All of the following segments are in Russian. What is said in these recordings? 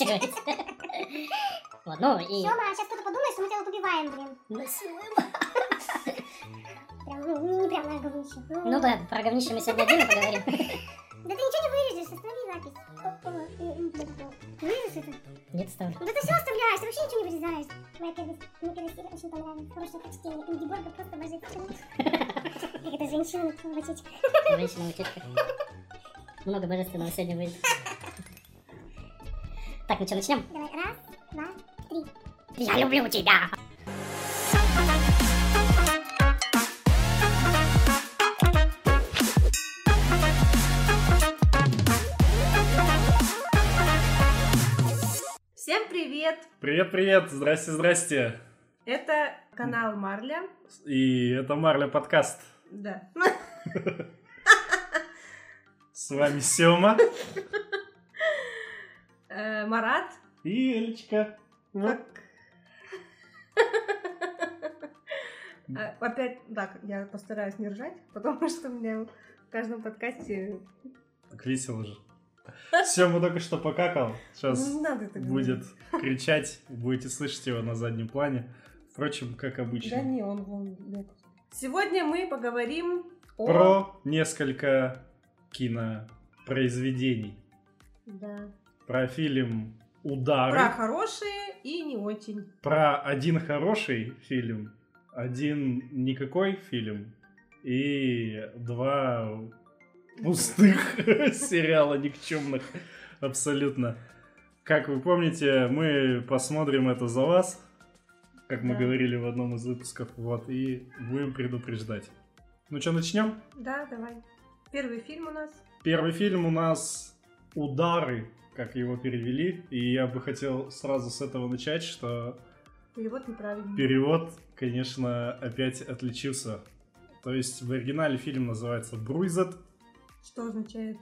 разворачивается. Вот, ну и... Сёма, сейчас кто-то подумает, что мы тебя вот убиваем, блин. Прям, ну, не прям на говнище. Ну да, про говнище мы сегодня отдельно поговорим. Да ты ничего не вырежешь, останови запись. Вырежешь это? Нет, ставлю. Ну да ты все оставляешь, ты вообще ничего не вырезаешь. Моя первая, мне первая серия очень понравилась. Хорошее прочтение. Ингеборга просто божественно. Как это женщина в очечках. Женщина в утечках. Много божественного сегодня будет. Так, ну что, начнем? Давай, раз, два, три. Я люблю тебя! Всем привет! Привет-привет, здрасте-здрасте. Это канал Марля. И это Марля подкаст. Да. С вами Сёма Э, Марат. и Элечка. Вот. Э, Опять, так, я постараюсь не ржать, потому что у меня в каждом подкасте Так весело же. Сёма только что покакал. Сейчас будет кричать. Будете слышать его на заднем плане. Впрочем, как обычно. Да не, он вон. Сегодня мы поговорим о... Про несколько кинопроизведений. Да. Про фильм «Удары». Про хорошие и не очень. про один хороший фильм, один никакой фильм и два пустых сериала никчемных абсолютно. Как вы помните, мы посмотрим это за вас, как мы Да. говорили в одном из выпусков, вот, и будем предупреждать. Ну что, начнем? Да, давай. Первый фильм у нас. Первый фильм у нас «Удары», как его перевели, и я бы хотел сразу с этого начать, что Перевод неправильный. Перевод, конечно, опять отличился. То есть в оригинале фильм называется «Бруйзет». Что означает?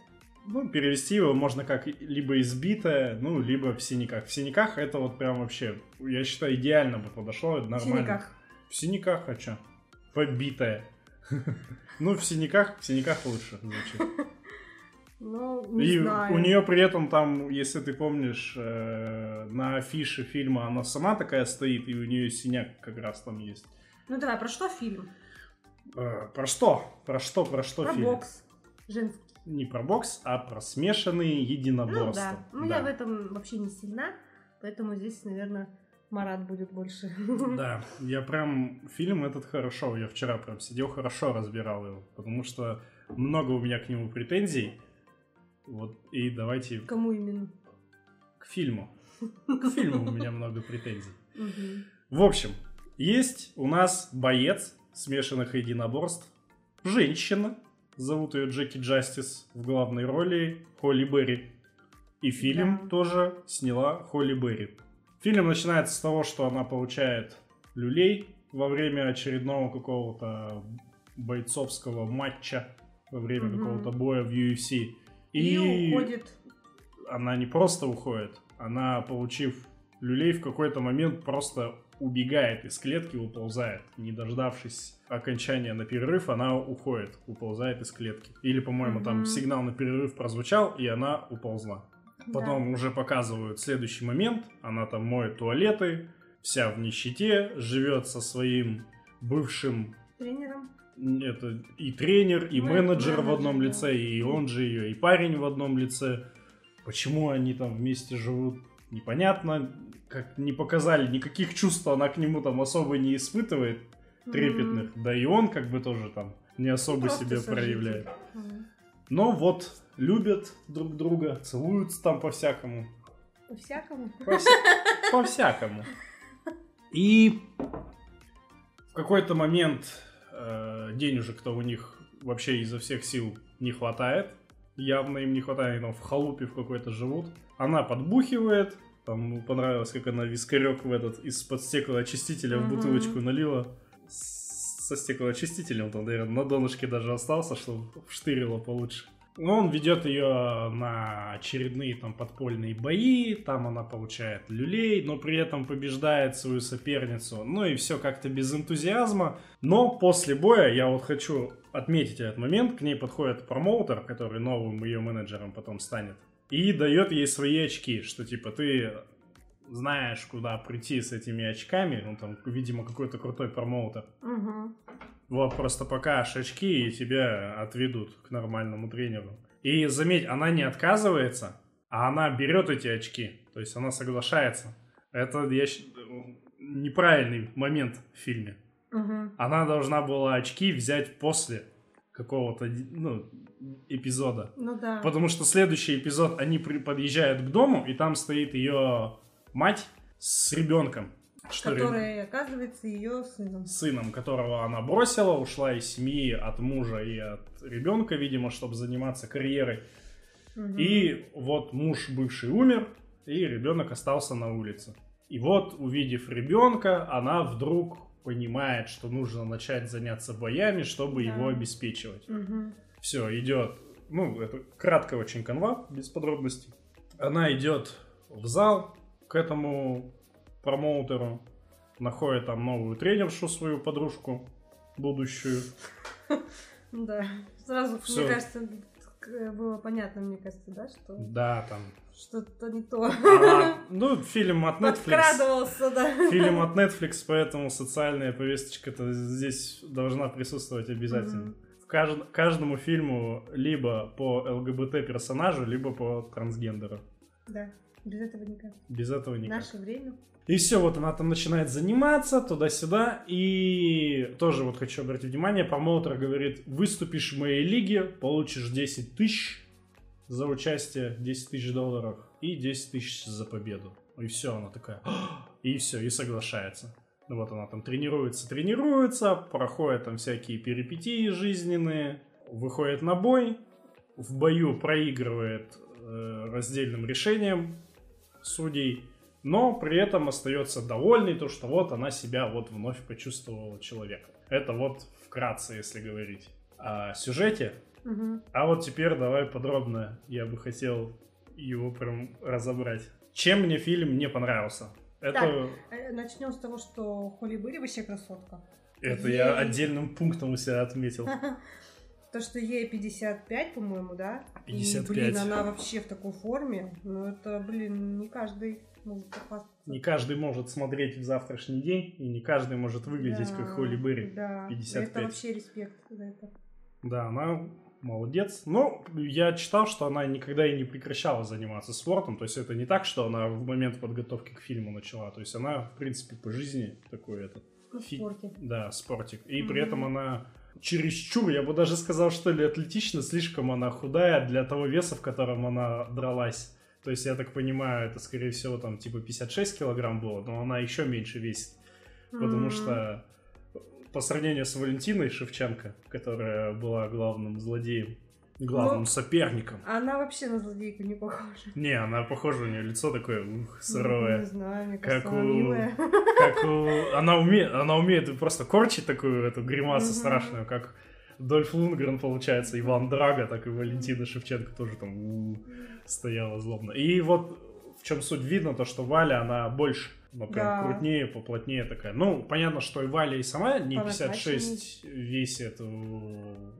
Ну, перевести его можно как либо «избитая», ну, либо «в синяках». В синяках это вот прям вообще, я считаю, идеально бы подошло, это В нормально. синяках. В синяках, а чё? Побитая. Ну, в синяках, в синяках лучше звучит. Ну, не И знаю. у нее при этом там, если ты помнишь, э, на афише фильма она сама такая стоит, и у нее синяк как раз там есть. Ну давай, про что фильм? Э, Про что? Про что? Про что про фильм? бокс. Женский. Не про бокс, а про смешанные Ну единоборства. да. Ну я в этом вообще не сильна, поэтому здесь, наверное, Марат будет больше. Да, я прям фильм этот хорошо, я вчера прям сидел хорошо разбирал его, потому что много у меня к нему претензий. Вот и давайте Кому именно? к фильму. К фильму у меня много претензий. В общем, есть у нас боец смешанных единоборств, женщина, зовут ее Джеки Джастис, в главной роли Холли Берри. И фильм Да. тоже сняла Холли Берри. Фильм начинается с того, что она получает люлей во время очередного какого-то бойцовского матча, во время Мгм. какого-то боя в UFC. И, уходит. она не просто уходит, она, получив люлей, в какой-то момент просто убегает из клетки, уползает. Не дождавшись окончания на перерыв, она уходит, уползает из клетки. Или, по-моему, там Мгм. сигнал на перерыв прозвучал, и она уползла. Потом уже показывают следующий момент. Она там моет туалеты, вся в нищете, живет со своим бывшим. Тренером. Это и тренер, и менеджер в одном лице, и он же ее, и парень в одном лице. Почему они там вместе живут, непонятно. Как не показали, никаких чувств она к нему там особо не испытывает, трепетных. Да и он как бы тоже там не особо Просто себя сожитель. проявляет. Мгм. Но вот любят друг друга, целуются там по-всякому. По-всякому. По-вся- По-всякому. И в какой-то момент э, денежек-то у них вообще изо всех сил не хватает. Явно им не хватает, они там в халупе в какой-то живут. Она подбухивает. Там ему понравилось, как она вискарек в этот из-под стеклоочистителя в Мгм. бутылочку налила. Со стеклоочистителем там, наверное, на донышке даже остался, чтобы вштырило получше. Ну, Он ведет ее на очередные там подпольные бои, там она получает люлей, но при этом побеждает свою соперницу. Ну и все как-то без энтузиазма. Но после боя, я вот хочу отметить этот момент, к ней подходит промоутер, который новым ее менеджером потом станет. и дает ей свои очки, что типа ты знаешь, куда прийти с этими очками, ну там, видимо, какой-то крутой промоутер. Мгм. Вот, просто покажешь очки, и тебя отведут к нормальному тренеру. И заметь, она не отказывается, а она берет эти очки. То есть она соглашается. Это я, неправильный момент в фильме. Мгм. Она должна была очки взять после какого-то ну, эпизода. Ну да. Потому что следующий эпизод, они при- подъезжают к дому, и там стоит ее мать с ребенком. Что ре- Которая, оказывается, ее сыном. сыном, которого она бросила, ушла из семьи от мужа и от ребенка, видимо, чтобы заниматься карьерой. Мгм. И вот муж бывший умер, и ребенок остался на улице. И вот, увидев ребенка, она вдруг понимает, что нужно начать заняться боями, чтобы Да. его обеспечивать. Мгм. Все, идет, ну, это кратко очень канва, без подробностей. Она идет в зал к этому промоутеру, находит там новую тренершу, свою подружку будущую. Да. Сразу, Всё. мне кажется, к- было понятно, мне кажется, да, что Да, там. что-то не то. Ну, фильм от Netflix. Да. Фильм от Netflix, поэтому социальная повесточка-то здесь должна присутствовать обязательно. В кажд- каждому фильму либо по ЛГБТ персонажу, либо по трансгендеру. Да. Без этого никак. Без этого никак. наше время. И все, вот она там начинает заниматься туда-сюда. И тоже вот хочу обратить внимание, промоутер говорит, выступишь в моей лиге, получишь 10 тысяч за участие, 10 тысяч долларов и 10 тысяч за победу. И все, она такая, «А!» и все, и соглашается. Вот она там тренируется, тренируется, проходит там всякие перипетии жизненные, выходит на бой, в бою проигрывает э, раздельным решением судей, но при этом остается довольной, то что вот она себя вот вновь почувствовала человеком. Это вот вкратце, если говорить о сюжете. Мгм. А вот теперь давай подробно, я бы хотел его прям разобрать. Чем мне фильм не понравился? Это, Э, Начнем с того, что Холли Берри вообще красотка. это Ей- я отдельным пунктом у себя отметил. То, что ей 55, по-моему, да? 55. И, блин, она вообще в такой форме. Ну, это, блин, не каждый может похвастаться. Не каждый может смотреть в завтрашний день, и не каждый может выглядеть Да, как Холли Берри. Да, 55. это вообще респект за это. Да, она молодец. Но я читал, что она никогда и не прекращала заниматься спортом. То есть это не так, что она в момент подготовки к фильму начала. То есть она, в принципе, по жизни такой этот, Ну, в Фи- да, спортик. И Мгм. при этом она чересчур, я бы даже сказал, что ли, атлетично, слишком она худая для того веса, в котором она дралась. То есть, я так понимаю, это, скорее всего, там, типа 56 килограмм было, но она еще меньше весит. Потому М. что по сравнению с Валентиной Шевченко, которая была главным злодеем, главным Ну, соперником. Она вообще на злодейку не похожа. Не, она похожа, у нее лицо такое ух, Ну, Не суровое. знаю, мне Как кажется, она у- милая. Как у... Она умеет, она умеет просто корчить такую эту гримасу Мгм. страшную, как Дольф Лунгрен, получается, Иван Драга, так и Валентина Шевченко тоже там у, стояла злобно. И вот в чем суть видно, то, что Валя, она больше, ну, прям Да. крупнее, поплотнее такая. Ну, понятно, что и Валя и сама не По 56 весит, у-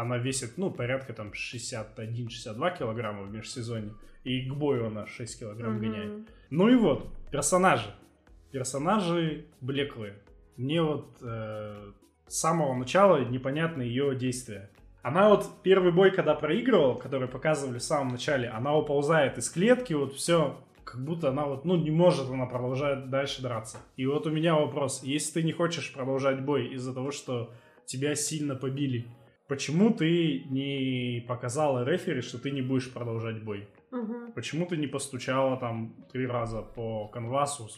она весит, ну, порядка там 61-62 килограмма в межсезонье, и к бою она 6 килограмм Мгм. гоняет. Ну и вот, персонажи. Персонажи блеклые. Мне вот э, с самого начала непонятны ее действия. Она вот первый бой, когда проигрывала, который показывали в самом начале, она уползает из клетки, вот все, как будто она вот, ну, не может она продолжать дальше драться. И вот у меня вопрос, если ты не хочешь продолжать бой из-за того, что тебя сильно побили, почему ты не показала рефери, что ты не будешь продолжать бой? Мгм. Почему ты не постучала там три раза по канвасу?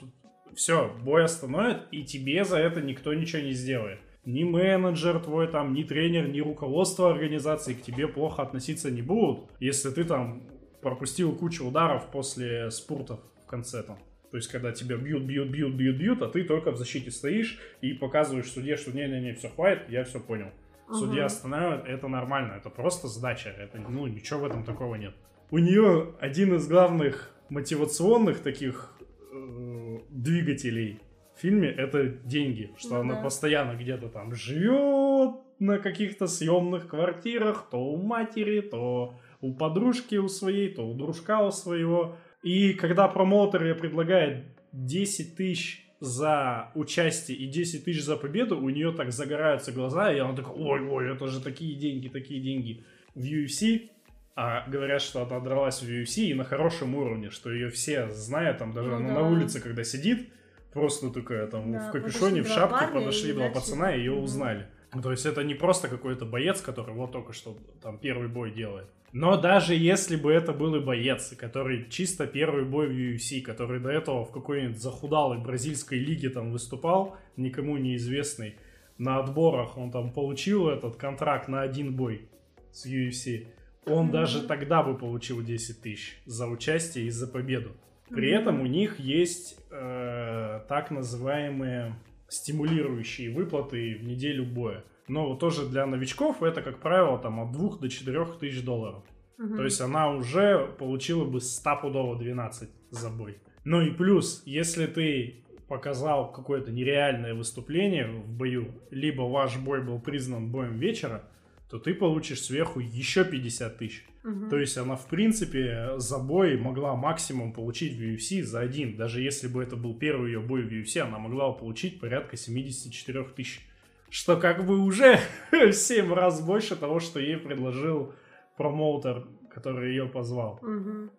Все, бой остановит, и тебе за это никто ничего не сделает. Ни менеджер твой там, ни тренер, ни руководство организации к тебе плохо относиться не будут, если ты там пропустил кучу ударов после спуртов в конце там. То есть, когда тебя бьют, бьют, бьют, бьют, бьют, а ты только в защите стоишь и показываешь судье, что не-не-не, все, хватит, я все понял. Судья останавливает, это нормально, это просто сдача, это, ну, ничего в этом такого нет. У нее один из главных мотивационных таких э, двигателей в фильме это деньги, что Ну она да. постоянно где-то там живет на каких-то съемных квартирах, то у матери, то у подружки у своей, то у дружка у своего. И когда промоутер ей предлагает 10 тысяч за участие и 10 тысяч за победу, у нее так загораются глаза, и она такая, ой-ой, это же такие деньги, такие деньги. В UFC а говорят, что она дралась в UFC и на хорошем уровне, что ее все знают, там даже Ну она да. на улице, когда сидит, просто такая там Да, в капюшоне, в шапке, парня подошли два начали. пацана, и ее Мгм. узнали. Ну, То есть это не просто какой-то боец, который вот только что там первый бой делает. Но даже если бы это был и боец, который чисто первый бой в UFC, который до этого в какой-нибудь захудалой бразильской лиге там выступал, никому неизвестный, на отборах он там получил этот контракт на один бой с UFC, он Мгм. даже тогда бы получил 10 тысяч за участие и за победу. При Мгм. этом у них есть э, так называемые стимулирующие выплаты в неделю боя. Но вот тоже для новичков это, как правило, там от 2 до 4 тысяч долларов. Мгм. То есть она уже получила бы стопудово 12 за бой. Ну и плюс, если ты показал какое-то нереальное выступление в бою, либо ваш бой был признан боем вечера, то ты получишь сверху еще 50 тысяч. Мгм. То есть она, в принципе, за бой могла максимум получить в UFC за один. Даже если бы это был первый ее бой в UFC, она могла получить порядка 74 тысяч. Что как бы уже в 7 раз больше того, что ей предложил промоутер, который ее позвал. Мгм.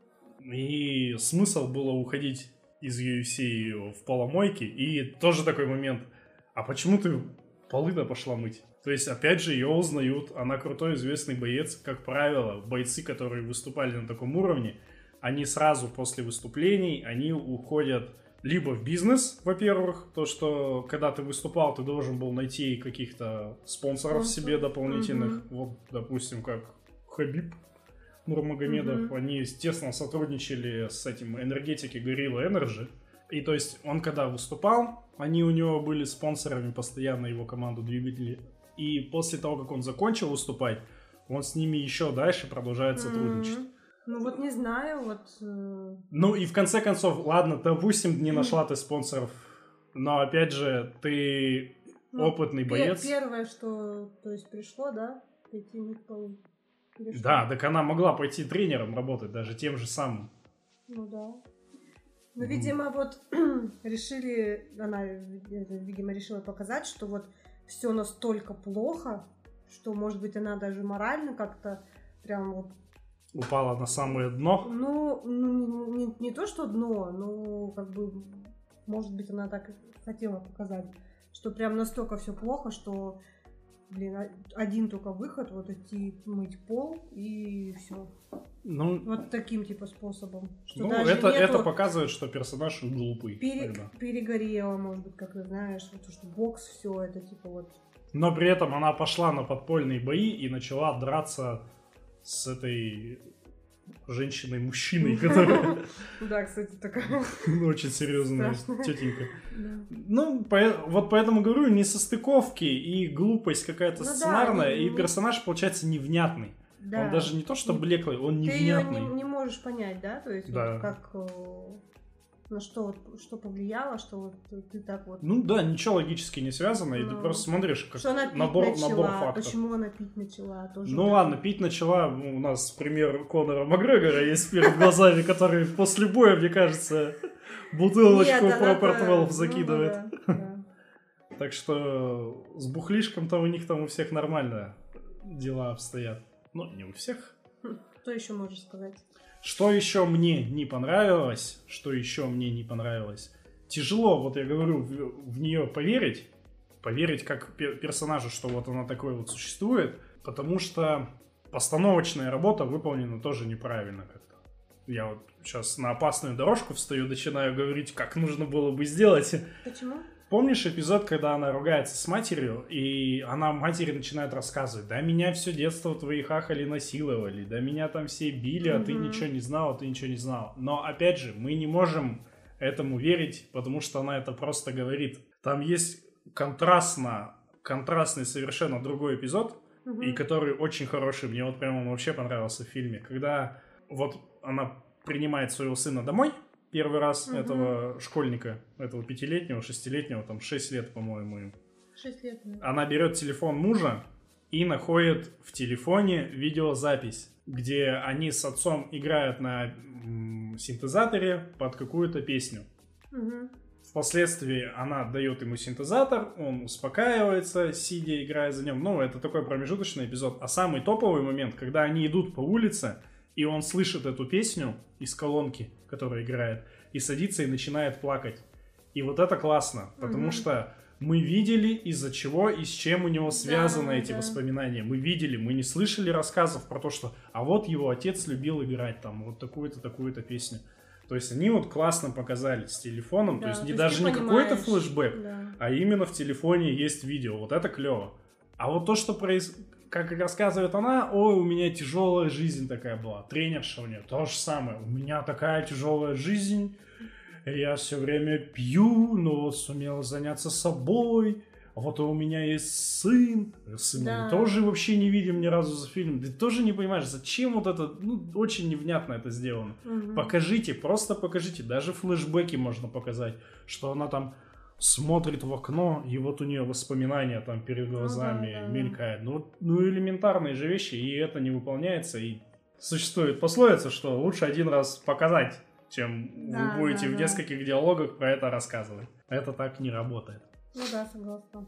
И смысл было уходить из UFC в поломойке. И тоже такой момент. А почему ты полы-то пошла мыть? То есть, опять же, ее узнают. Она крутой, известный боец. Как правило, бойцы, которые выступали на таком уровне, они сразу после выступлений, они уходят либо в бизнес, во-первых, то, что когда ты выступал, ты должен был найти каких-то спонсоров Спонсор. себе дополнительных. Мгм. Вот, допустим, как Хабиб Нурмагомедов. Мгм. Они тесно сотрудничали с этим энергетики Gorilla Energy. И то есть он когда выступал, они у него были спонсорами постоянно его команду двигатели. И после того, как он закончил выступать, он с ними еще дальше продолжает сотрудничать. Мгм. Ну вот не знаю, вот... э, Ну и в конце концов, ладно, допустим, не нашла ты спонсоров, но опять же, ты ну, опытный боец. Первое, что то есть пришло, да, пойти. Или что? Да, так она могла пойти тренером работать, даже тем же самым. Ну да. Ну, видимо, вот решили, она, видимо, решила показать, что вот все настолько плохо, что, может быть, она даже морально как-то прям вот, Упала на самое дно. ну, ну, не, не- не то, что дно, но как бы, может быть, она так хотела показать, что прям настолько все плохо, что, блин, один только выход, вот идти мыть пол и все. Ну, Вот таким типа способом. Что ну, даже это, это показывает, что персонаж глупый. Пере- тогда. перегорела, может быть, как ты знаешь, то, что бокс, все это типа вот. Но при этом она пошла на подпольные бои и начала драться с этой женщиной-мужчиной, которая Да, кстати, такая. ну, очень серьезная тетенька. Ну, вот поэтому говорю, несостыковки и глупость какая-то Ну сценарная, не- и не- персонаж получается невнятный. Да. Он даже не то, что Не- блеклый, он Ты невнятный. не, не можешь понять, да? То есть как э, на что вот что повлияло, что вот ты так вот. Ну да, ничего логически не связано, и ты Ну. просто смотришь, как что она пить набор, начала, набор фактов. почему она пить начала, тоже. Ну вот ладно, пить начала, ну, у нас пример Конора Макгрегора есть перед глазами, который после боя, мне кажется, бутылочку Proper 12 ну закидывает. Так что с бухлишком-то у них там у всех нормально дела обстоят. Ну, не у всех. Что еще можешь сказать? Что еще мне не понравилось? Что еще мне не понравилось? Тяжело, вот я говорю, в, нее поверить, поверить как пер- персонажу, что вот она такой вот существует, потому что постановочная работа выполнена тоже неправильно как-то. Я вот сейчас на опасную дорожку встаю, начинаю говорить, как нужно было бы сделать. Почему? Помнишь эпизод, когда она ругается с матерью, и она матери начинает рассказывать, да меня все детство твои хахали насиловали, да меня там все били, а ты ничего не знал, а ты ничего не знал. Но опять же, мы не можем этому верить, потому что она это просто говорит. Там есть контрастно, контрастный совершенно другой эпизод, и который очень хороший, мне вот прямо он вообще понравился в фильме, когда вот она принимает своего сына домой, первый раз Мгм. этого школьника, этого пятилетнего, шестилетнего, там шесть лет, по-моему, им. Шесть лет. да. Она берет телефон мужа и находит в телефоне видеозапись, где они с отцом играют на синтезаторе под какую-то песню. Мгм. Впоследствии она дает ему синтезатор, он успокаивается, сидя, играя за ним. Ну, это такой промежуточный эпизод. А самый топовый момент, когда они идут по улице, и он слышит эту песню из колонки, которая играет, и садится и начинает плакать. И вот это классно, потому Мгм. что мы видели, из-за чего и с чем у него связаны эти да. воспоминания. Мы видели, мы не слышали рассказов про то, что а вот его отец любил играть там вот такую-то, такую-то песню. То есть они вот классно показали с телефоном, Да, то есть не то даже не какой-то флешбэк, да. а именно в телефоне есть видео. Вот это клево. А вот то, что проис... как рассказывает она, ой, у меня тяжелая жизнь такая была. Тренерша у нее то же самое. У меня такая тяжелая жизнь. Я все время пью, но вот сумела заняться собой. Вот у меня есть сын. Сына Да. тоже вообще не видим ни разу за фильм. Ты тоже не понимаешь, зачем вот это, ну, очень невнятно это сделано. Мгм. Покажите, просто покажите. Даже флешбеки можно показать, что она там смотрит в окно, и вот у нее воспоминания там перед Ну да, глазами да. мелькают. Ну, ну, элементарные же вещи, и это не выполняется. И существует пословица, что лучше один раз показать, чем Да, вы будете да, в да. нескольких диалогах про это рассказывать. Это так не работает. Ну да, согласна.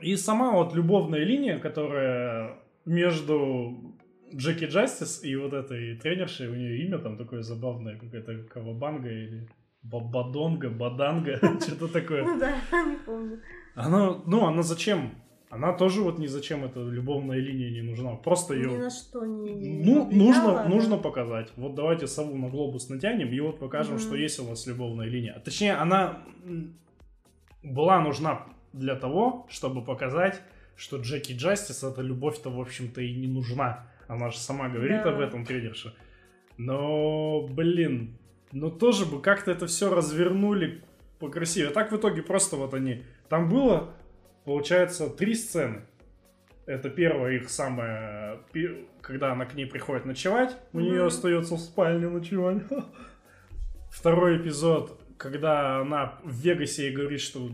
И сама вот любовная линия, которая между Джеки Джастис и вот этой тренершей, у нее имя там такое забавное, какая-то Кавабанга или Бабадонга, Баданга, что-то такое. Ну да, не помню. Она, ну, она зачем? Она тоже вот ни зачем эта любовная линия не нужна. Просто Ни ее... на что не Ну, нужно, да. нужно показать. Вот давайте сову на глобус натянем, и вот покажем, что есть у нас любовная линия. А Точнее, она была нужна для того, чтобы показать, что Джеки Джастис эта любовь-то, в общем-то, и не нужна. Она же сама говорит Да. об этом тренерша. Но, блин, ну тоже бы как-то это все развернули покрасивее. А так в итоге просто вот они... Там было, получается, три сцены. Это первая их самая, когда она к ней приходит ночевать, у Мгм. нее остается в спальне ночевать. Второй эпизод, когда она в Вегасе и говорит, что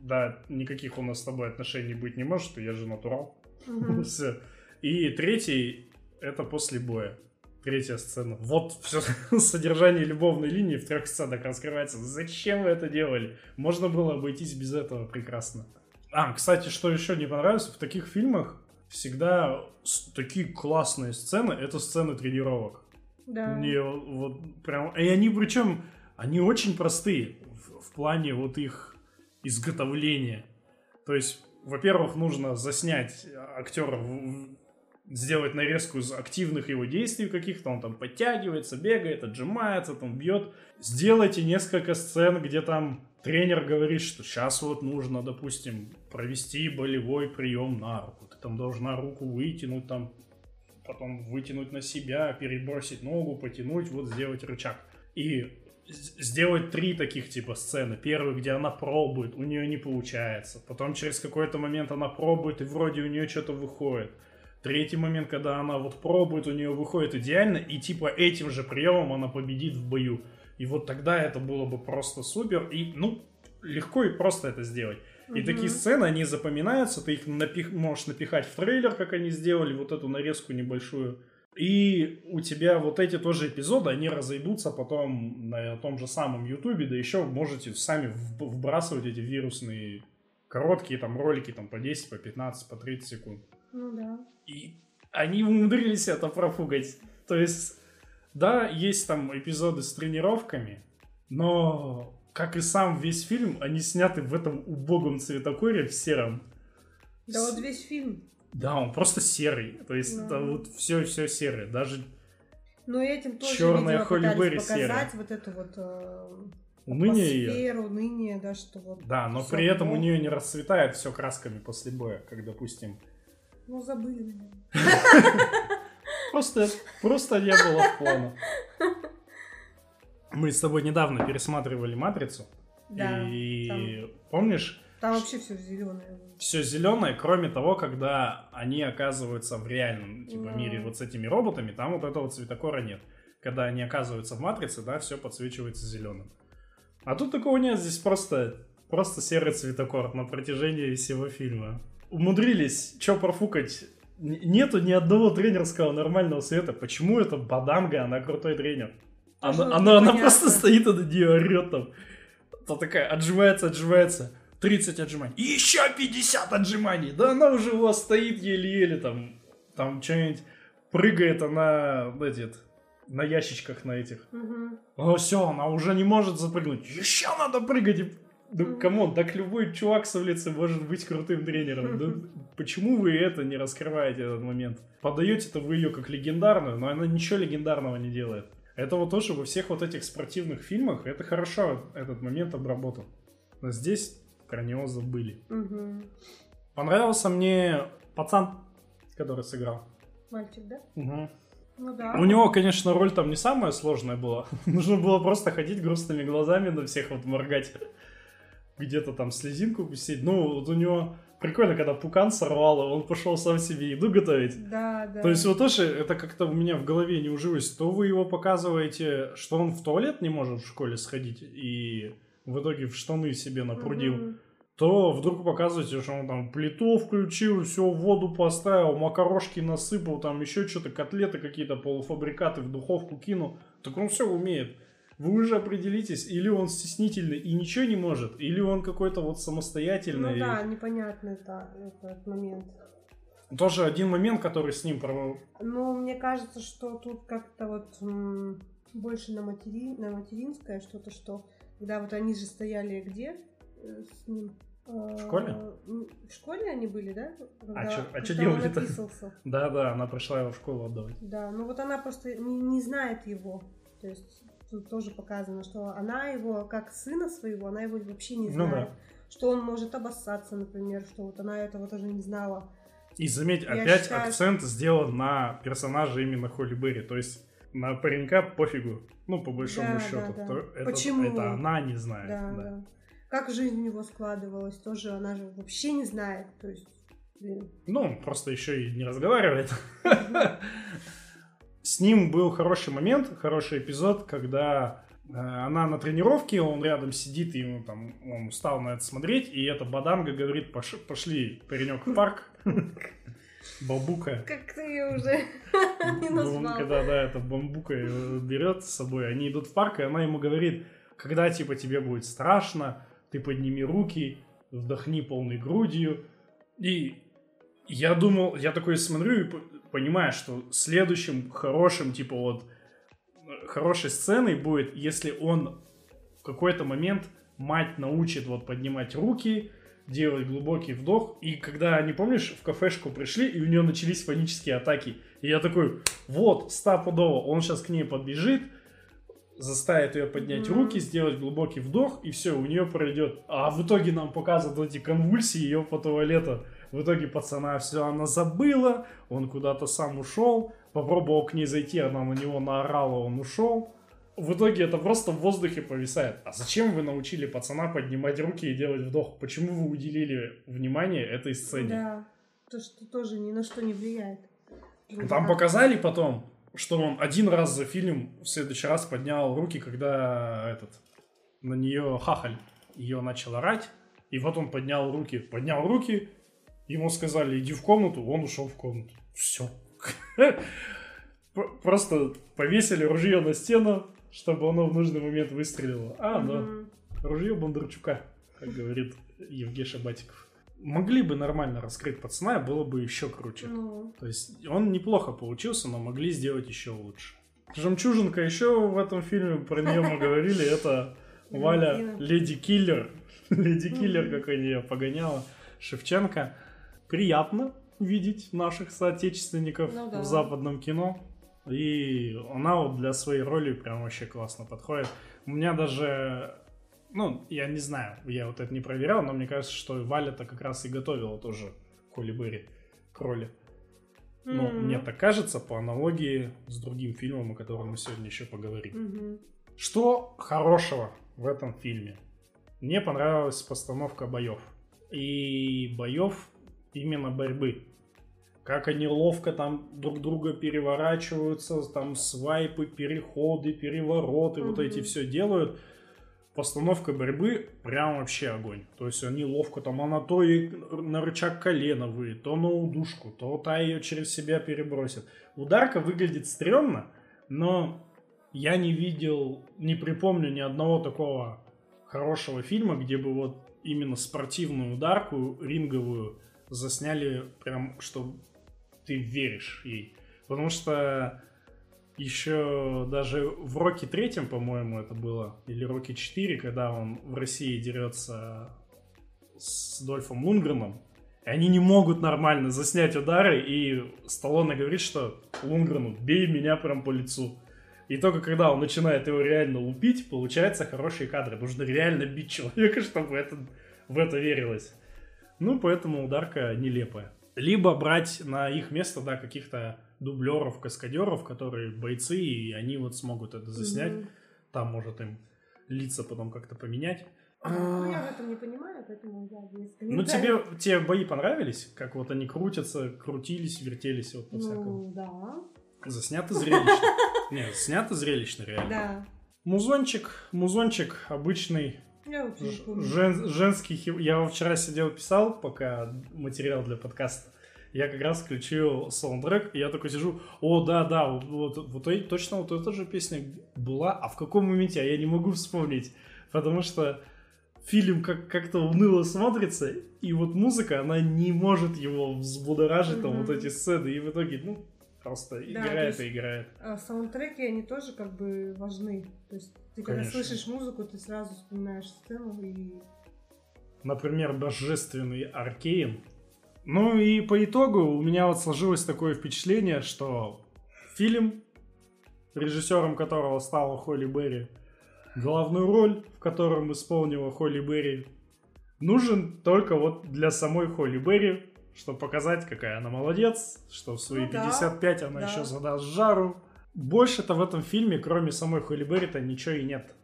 да, никаких у нас с тобой отношений быть не может, я же натурал. Всё. И третий это после боя. Третья сцена. Вот все содержание любовной линии в трех сценах раскрывается. Зачем вы это делали? Можно было обойтись без этого прекрасно. А, кстати, что еще не понравилось, в таких фильмах всегда такие классные сцены, это сцены тренировок. Да. Мне вот прям... И они причем, они очень простые в, в плане вот их изготовления. То есть, во-первых, нужно заснять актера, в- сделать нарезку из активных его действий каких-то, он там подтягивается, бегает, отжимается, там бьет. Сделайте несколько сцен, где там тренер говорит, что сейчас вот нужно, допустим, провести болевой прием на руку. Ты там должна руку вытянуть, там потом вытянуть на себя, перебросить ногу, потянуть, вот сделать рычаг. И сделать три таких типа сцены. Первый, где она пробует, у нее не получается. Потом через какой-то момент она пробует, и вроде у нее что-то выходит. Третий момент, когда она вот пробует, у нее выходит идеально, и типа этим же приемом она победит в бою. И вот тогда это было бы просто супер. И, ну, легко и просто это сделать. И Мгм. такие сцены, они запоминаются, ты их напих- можешь напихать в трейлер, как они сделали, вот эту нарезку небольшую. И у тебя вот эти тоже эпизоды, они разойдутся потом на том же самом Ютубе, да еще можете сами вбрасывать эти вирусные короткие там ролики там по 10, по 15, по 30 секунд. Ну да. И они умудрились это профугать. То есть, да, есть там эпизоды с тренировками, но, как и сам весь фильм, они сняты в этом убогом цветокоре в сером. Да вот весь фильм. Да, он просто серый. То есть, Да. это вот все все серое. Даже Но этим тоже, видимо, Холли показать вот эту вот э, уныние ее. уныние, да, что вот... Да, но при этом у нее не расцветает все красками после боя, как, допустим. Ну, забыли, наверное. Просто, просто не было в планах. Мы с тобой недавно пересматривали «Матрицу». Да, и помнишь, Там вообще все зеленое. все зеленое, кроме того, когда они оказываются в реальном типа, Да. мире вот с этими роботами, там вот этого цветокора нет. Когда они оказываются в матрице, да, все подсвечивается зеленым. А тут такого нет, здесь просто, просто серый цветокор на протяжении всего фильма. Умудрились что профукать. Нету ни одного тренерского нормального совета. Почему это Баданга, она крутой тренер? Она, она, она непонятно. просто стоит и на нее орет там. То такая отжимается, отжимается. 30 отжиманий. Еще 50 отжиманий. Да она уже у вас стоит еле-еле там. Там что-нибудь прыгает она на эти, на ящичках на этих. Мгм. Ну все, она уже не может запрыгнуть. Еще надо прыгать. Мгм. come on, так любой чувак с улицы может быть крутым тренером. Да почему вы это не раскрываете, этот момент? Подаете-то вы ее как легендарную, но она ничего легендарного не делает. Это вот тоже во всех вот этих спортивных фильмах, это хорошо этот момент обработан. Но здесь про него забыли. Мгм. Понравился мне пацан, который сыграл. Мальчик, да? Мгм. Ну да. У него, конечно, роль там не самая сложная была. Нужно было просто ходить грустными глазами на всех вот моргать. Где-то там слезинку пустить. Ну, вот у него прикольно, когда пукан сорвало, он пошел сам себе еду готовить. Да, да. То есть вот тоже это как-то у меня в голове не ужилось. То вы его показываете, что он в туалет не может в школе сходить и в итоге в штаны себе напрудил, Мгм. то вдруг показываете, что он там плиту включил, все воду поставил, макарошки насыпал, там еще что-то, котлеты какие-то, полуфабрикаты в духовку кинул. Так он все умеет. Вы уже определитесь, или он стеснительный и ничего не может, или он какой-то вот самостоятельный. Ну да, непонятно это, этот момент. Тоже один момент, который с ним про... Ну, мне кажется, что тут как-то вот м, больше на, матери... на материнское что-то, что когда вот они же стояли где э, с ним? В школе? В школе они были, да? Когда, чё- а когда он делали-то? описывался. Да-да, она пришла его в школу отдавать. Да, ну вот она просто не, не знает его. То есть тут тоже показано, что она его, как сына своего, она его вообще не Ну знает. да. Что он может обоссаться, например, что вот она этого тоже не знала. И заметь, Я опять считаю, акцент сделан на персонажа именно Холли Берри. То есть на паренька пофигу. Ну, по большому Да, счету. да, да. То Это, Почему? это она не знает. Да, да. да. Как жизнь у него складывалась, тоже она же вообще не знает. То есть, блин. Ну, он просто еще и не разговаривает. С ним был хороший момент, хороший эпизод, когда э, она на тренировке, он рядом сидит, и ему там, он устал на это смотреть, и эта баданга говорит, «Пош- пошли, паренек, в парк. Бабука. Как ты ее уже не назвал. когда, да, это бамбука берет с собой, они идут в парк, и она ему говорит, когда, типа, тебе будет страшно, ты подними руки, вдохни полной грудью. И я думал, я такой смотрю и п- понимаю, что следующим хорошим, типа, вот, хорошей сценой будет, если он в какой-то момент мать научит вот поднимать руки, делать глубокий вдох. И когда, не помнишь, в кафешку пришли, и у нее начались панические атаки. И я такой, вот, стопудово, он сейчас к ней подбежит, заставит ее поднять Мгм. руки, сделать глубокий вдох, и все, у нее пройдет. А в итоге нам показывают эти конвульсии ее по туалету. В итоге пацана все она забыла, он куда-то сам ушел, попробовал к ней зайти, она на него наорала, он ушел. В итоге это просто в воздухе повисает. А зачем вы научили пацана поднимать руки и делать вдох? Почему вы уделили внимание этой сцене? Да. То, что тоже ни на что не влияет. Там да. показали потом, что он один раз за фильм в следующий раз поднял руки, когда этот на нее хахаль ее начал орать. И вот он поднял руки. Поднял руки, ему сказали, иди в комнату, он ушел в комнату. Все. Просто повесили ружье на стену, чтобы оно в нужный момент выстрелило. А, да. Ружье Бондарчука, как говорит Евгений Батиков. Могли бы нормально раскрыть пацана, было бы еще круче. Ну, То есть он неплохо получился, но могли сделать еще лучше. Жемчужинка еще в этом фильме, про нее мы говорили, это Валя Валентина. Леди Киллер. Леди Киллер, как они ее погоняла. Шевченко. Приятно видеть наших соотечественников Ну да. в западном кино. И она вот для своей роли прям вообще классно подходит. У меня даже, ну, я не знаю, я вот это не проверял, но мне кажется, что Валя-то как раз и готовила тоже Холли Берри к роли. Ну, Мгм. мне так кажется, по аналогии с другим фильмом, о котором мы сегодня еще поговорим. Мгм. Что хорошего в этом фильме? Мне понравилась постановка боев. И боев именно борьбы. Как они ловко там друг друга переворачиваются, там свайпы, переходы, перевороты, вот Мгм. эти все делают. Постановка борьбы прям вообще огонь. То есть они ловко там, она то и на рычаг колена выйдет, то на удушку, то та ее через себя перебросит. Ударка выглядит стрёмно, но я не видел, не припомню ни одного такого хорошего фильма, где бы вот именно спортивную ударку ринговую засняли прям, что ты веришь ей. Потому что еще даже в Роке третьем, по-моему, это было, или Роке 4, когда он в России дерется с Дольфом Лунгреном, и они не могут нормально заснять удары, и Сталлоне говорит, что Лунгрену, бей меня прям по лицу. И только когда он начинает его реально лупить, получается хорошие кадры. Нужно реально бить человека, чтобы это, в это верилось. Ну, поэтому ударка нелепая. Либо брать на их место, да, каких-то дублеров, каскадеров, которые бойцы, и они вот смогут это заснять. Мгм. Там, может, им лица потом как-то поменять. Ну, я в этом не понимаю, поэтому я без Ну, тебе, тебе бои понравились? Как вот они крутятся, крутились, вертелись, вот по-всякому? Ну, да. Заснято зрелищно. Нет, снято зрелищно, реально. Да. Музончик, музончик обычный, Я вообще не ж- помню. жен- женский. хип- Я вчера сидел писал, пока материал для подкаста. Я как раз включил саундтрек, и я такой сижу, о, да, да, вот, вот, вот точно вот эта же песня была, а в каком моменте, а я не могу вспомнить, потому что фильм как- как-то уныло смотрится, и вот музыка, она не может его взбудоражить, там Мгм. вот эти сцены, и в итоге, ну, просто Да, играет то и есть- играет. А саундтреки, они тоже как бы важны. То есть ты когда Конечно. слышишь музыку, ты сразу вспоминаешь сцену и... например, божественный Аркейн. Ну и по итогу у меня вот сложилось такое впечатление, что фильм, режиссером которого стала Холли Берри, главную роль, в котором исполнила Холли Берри, нужен только вот для самой Холли Берри, чтобы показать, какая она молодец, что в свои Ну да, 55 она да. еще задаст жару. Больше-то в этом фильме, кроме самой Холли Берри-то ничего и нет.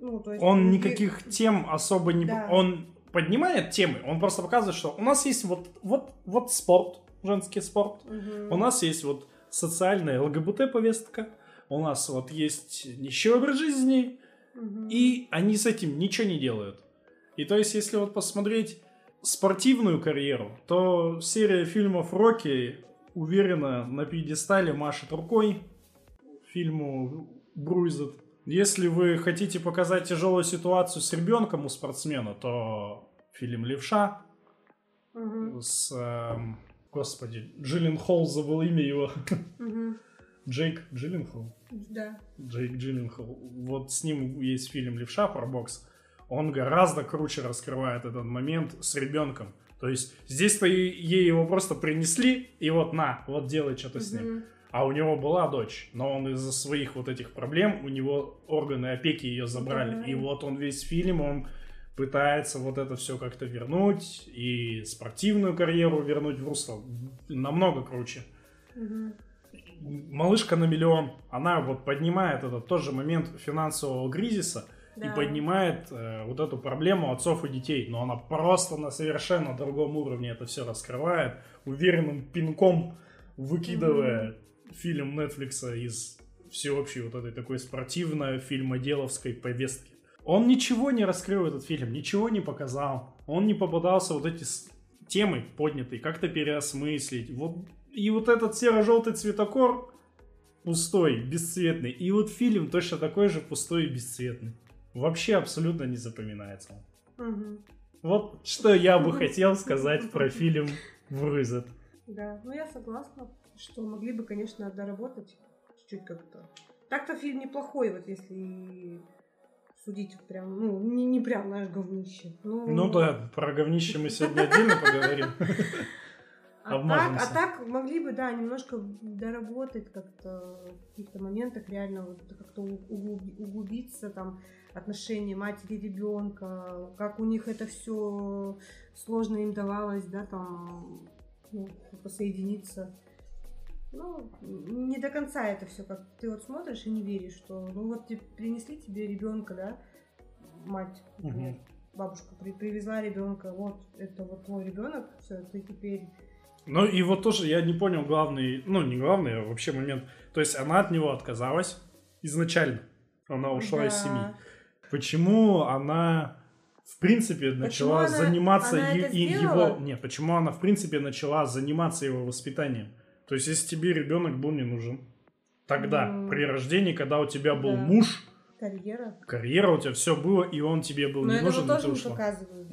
Ну, то есть Он другие- никаких тем особо не... Да. Он поднимает темы, он просто показывает, что у нас есть вот, вот, вот спорт, женский спорт, Мгм. у нас есть вот социальная ЛГБТ-повестка, у нас вот есть нищий образ жизни, Мгм. и они с этим ничего не делают. И то есть, если вот посмотреть спортивную карьеру, то серия фильмов Рокки уверенно на пьедестале машет рукой фильму Бруйзет. Если вы хотите показать тяжелую ситуацию с ребенком у спортсмена, то фильм Левша Мгм. с... эм, господи, Джилленхол забыл имя его. Мгм. Джейк Джилленхол. Да. Джейк Джилленхол. Вот с ним есть фильм «Левша» про бокс. Он гораздо круче раскрывает этот момент с ребенком. То есть здесь-то ей его просто принесли, и вот на, вот делай что-то с ним. А у него была дочь, но он из-за своих вот этих проблем, у него органы опеки ее забрали. Да. И вот он весь фильм, он пытается вот это все как-то вернуть, и спортивную карьеру вернуть в русло. Намного круче. Мгм. Малышка на миллион, она вот поднимает этот тоже момент финансового кризиса Да. и поднимает э, вот эту проблему отцов и детей. Но она просто на совершенно другом уровне это все раскрывает, уверенным пинком выкидывая фильм Netflix из всеобщей вот этой такой спортивной фильмоделовской повестки. Он ничего не раскрыл этот фильм, ничего не показал. Он не попытался вот эти темы поднятые как-то переосмыслить. Вот, и вот этот серо-желтый цветокор пустой, бесцветный. И вот фильм точно такой же пустой и бесцветный. Вообще абсолютно не запоминается. Мгм. Вот что я бы хотел сказать про фильм «Врызет». Да, ну я согласна, что могли бы, конечно, доработать чуть-чуть как-то. Так-то фильм неплохой, вот если судить прям, ну, не, не прям, знаешь, говнище. Ну, Ну да, про говнище мы сегодня отдельно поговорим. А так, а так могли бы, да, немножко доработать как-то в каких-то моментах, реально вот как-то углубиться там отношения матери ребенка, как у них это все сложно им давалось, да, там ну, посоединиться. Ну, не до конца это все, как ты вот смотришь и не веришь, что ну вот тебе принесли тебе ребенка, да, мать, например, Мгм. бабушка при- привезла ребенка, вот это вот твой ребенок, все, ты теперь Ну и вот тоже я не понял главный, ну не главный, а вообще момент. То есть она от него отказалась изначально. Она ушла из Да. семьи. почему она в принципе начала она- заниматься она это и его... Нет, почему она в принципе начала заниматься его воспитанием? То есть, если тебе ребенок был не нужен, тогда, Ну, при рождении, когда у тебя был да. муж, Карьера. карьера у тебя все было, и он тебе был Но не нужен, и тоже ты не показывают.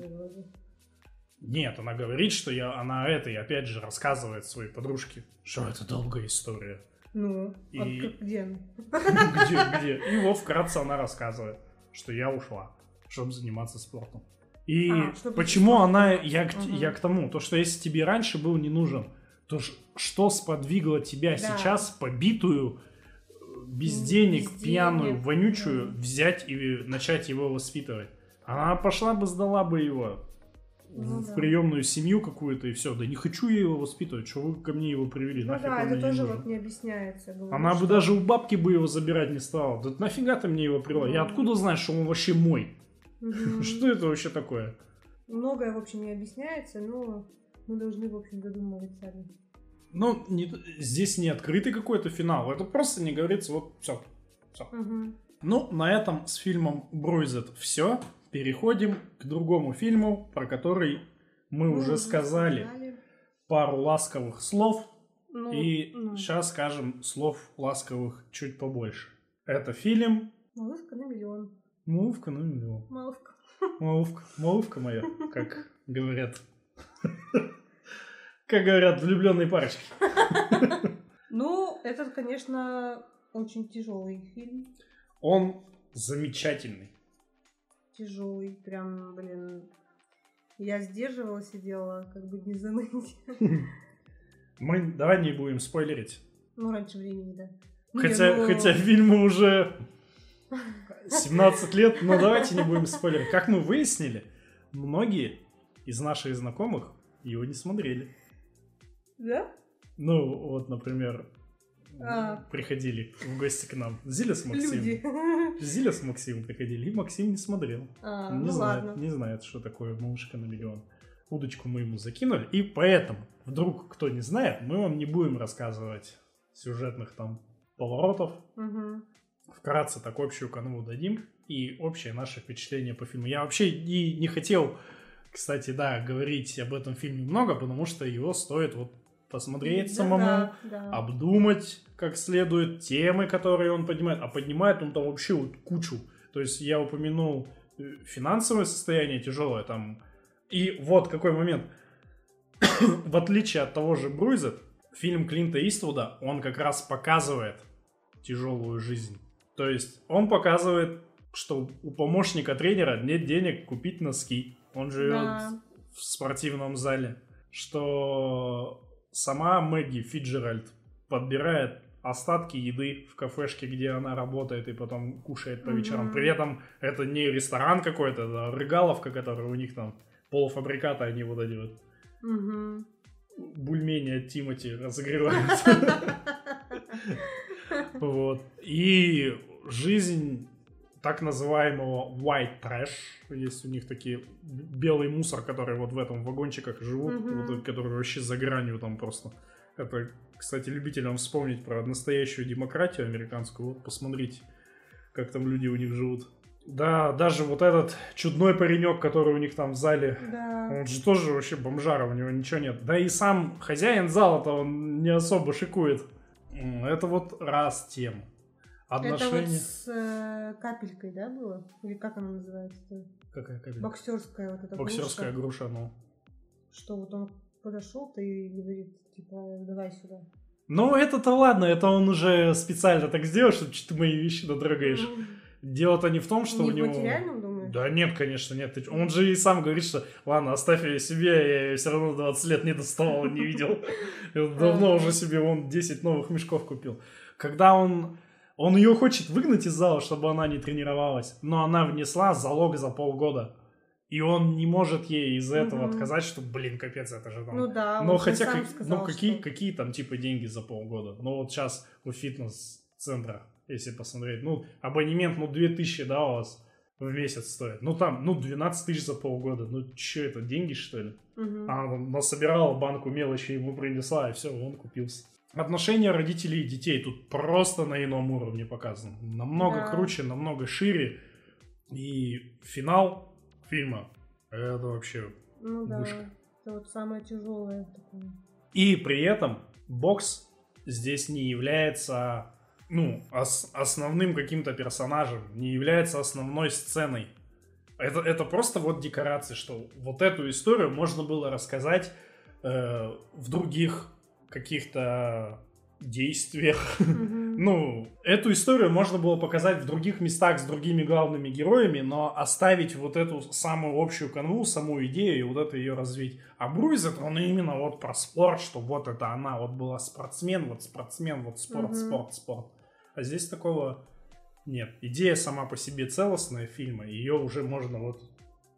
Нет, она говорит, что я, она это, и опять же рассказывает своей подружке, что это долгая история. Ну, И- а где она? Где, где? И вот вкратце она рассказывает, что я ушла, чтобы заниматься спортом. И А, почему спортом она, я, к- Мгм. я к тому, то что если тебе раньше был не нужен, то что сподвигло тебя Да. сейчас побитую, без Ну, денег, без пьяную, денег, вонючую, взять и начать его воспитывать? Она пошла бы, сдала бы его Ну в да. приемную семью какую-то и все. Да не хочу я его воспитывать, что вы ко мне его привели, Ну нафиг да, это не тоже нужен. вот не объясняется. говорю, Она бы что- даже у бабки бы его забирать не стала. Да нафига ты мне его привела? Я Мгм. откуда знаю, что он вообще мой? Мгм. Что это вообще такое? Многое, в общем, не объясняется, но мы должны, в общем, додумывать сами. Ну, не- здесь не открытый какой-то финал. Это просто не говорится, вот все. Мгм. Ну, на этом с фильмом Бруйзет все. Переходим к другому фильму, про который мы Ну, уже сказали пару ласковых слов. Ну, и ну, сейчас скажем слов ласковых чуть побольше. Это фильм Малышка на миллион. Мувка, ну миллион. Малышка. Малувка, малувка моя, как говорят. Как говорят влюбленные парочки. Ну, это, конечно, очень тяжелый фильм. Он замечательный. Тяжелый, прям, блин. Я сдерживала, сидела, как бы не заныть. Мы давай не будем спойлерить. Ну, раньше времени, да. Не, Хотя, ну, хотя фильму уже 17 лет, но давайте не будем спойлерить. Как мы выяснили, многие из наших знакомых его не смотрели. Да? Ну, вот, например, А. приходили в гости к нам Зиля с Максимом. Люди. Зиля с Максимом приходили, и Максим не смотрел. А, не ну знает, ладно. не знает, что такое малышка на миллион. Удочку мы ему закинули, и поэтому, вдруг кто не знает, мы вам не будем рассказывать сюжетных там поворотов. Мгм. Вкратце так общую канву дадим и общее наше впечатление по фильму. Я вообще и не хотел, кстати, да, говорить об этом фильме много, потому что его стоит вот посмотреть Да, самому, да, да. обдумать как следует темы, которые он поднимает. А поднимает он там вообще вот кучу. То есть я упомянул э, финансовое состояние тяжелое там. И вот какой момент. В отличие от того же Бруйзет, фильм Клинта Иствуда, он как раз показывает тяжелую жизнь. То есть он показывает, что у помощника тренера нет денег купить носки. Он живет Да. в спортивном зале. Что сама Мэгги Фиджеральд подбирает остатки еды в кафешке, где она работает и потом кушает по вечерам. Мгм. При этом это не ресторан какой-то, это рыгаловка, которая у них там полуфабрикаты, они вот эти вот Мгм. бульмени от Тимати разогревают. Вот. И жизнь так называемого white trash, есть у них такие белый мусор, который вот в этом вагончиках живут, Мгм. вот, который вообще за гранью там просто. Это, кстати, любителям вспомнить про настоящую демократию американскую, вот посмотрите, как там люди у них живут. Да, даже вот этот чудной паренек, который у них там в зале, Да. он же тоже вообще бомжара, у него ничего нет. Да и сам хозяин зала-то он не особо шикует. Это вот раз тем. Это вот Отношения... с э, капелькой, да, было? Или как она называется? Какая капелька? Боксерская вот эта Боксерская груша. груша, ну. Что вот он подошел-то и говорит, типа, давай сюда. Ну, это-то ладно, это он уже специально так сделал, что ты мои вещи додрогаешь. М. Дело-то не в том, что Не у него... думаешь? Да нет, конечно, нет. Ты? Он же и сам говорит, что ладно, оставь ее себе, я ее все равно 20 лет не доставал, не видел. Давно уже себе он 10 новых мешков купил. Когда он... Он ее хочет выгнать из зала, чтобы она не тренировалась, но она внесла залог за полгода. И он не может ей из-за этого Мгм. отказать, что, блин, капец, это же там... Ну да, Но хотя, сам как- сказал, ну какие, что- какие там типа деньги за полгода? Ну вот сейчас у фитнес-центра, если посмотреть, ну абонемент, ну 2000, да, у вас в месяц стоит. Ну там, ну 12 тысяч за полгода. Ну что это, деньги что ли? Мгм. А она насобирала банку мелочи, ему принесла, и все, он купился. Отношения родителей и детей тут просто на ином уровне показано. Намного Да. круче, намного шире. И финал фильма это вообще... Ну да, Вышка. это вот самое тяжелое такое. И при этом бокс здесь не является ну, ос- основным каким-то персонажем, не является основной сценой. Это, это просто вот декорации, что вот эту историю можно было рассказать э, в других каких-то действиях. Мгм. Ну, эту историю можно было показать в других местах с другими главными героями, но оставить вот эту самую общую канву, саму идею и вот это ее развить. А Бруйзет, он именно вот про спорт, что вот это она, вот была спортсмен, вот спортсмен, вот спорт, Мгм. спорт, спорт. А здесь такого нет. Идея сама по себе целостная фильма, ее уже можно вот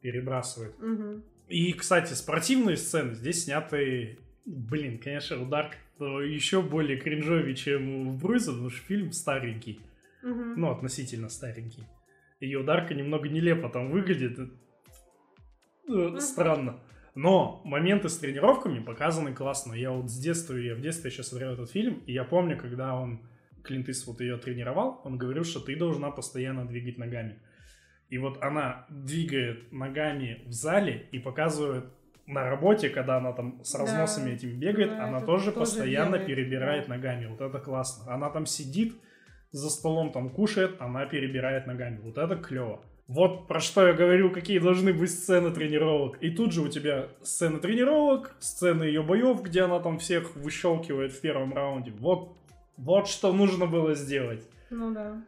перебрасывать. Мгм. И, кстати, спортивные сцены здесь сняты, блин, конечно, удар еще более кринжовый, чем в Бруйзе, потому что фильм старенький, Мгм. ну, относительно старенький. И ударка немного нелепо там выглядит, э, странно. Но моменты с тренировками показаны классно. Я вот с детства, я в детстве еще смотрел этот фильм, и я помню, когда он, Клинт Иствуд ее тренировал, он говорил, что ты должна постоянно двигать ногами. И вот она двигает ногами в зале и показывает на работе, когда она там с Да. разносами этим бегает, Да, она тоже, тоже постоянно делает, перебирает да. ногами. Вот это классно. Она там сидит за столом, там кушает, она перебирает ногами. Вот это клево. Вот про что я говорю, какие должны быть сцены тренировок. И тут же у тебя сцены тренировок, сцены ее боев, где она там всех выщелкивает в первом раунде. Вот, вот что нужно было сделать. Ну да.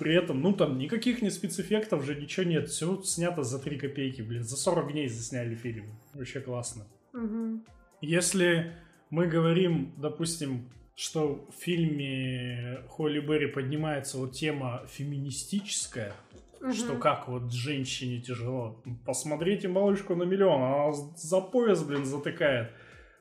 При этом, ну там никаких не спецэффектов же, ничего нет. Все снято за 3 копейки, блин. За 40 дней засняли фильм. Вообще классно. Мгм. Если мы говорим, допустим, что в фильме Холли Берри поднимается вот тема феминистическая, Мгм. что как вот женщине тяжело. Посмотрите «Малышку на миллион», она за пояс, блин, затыкает.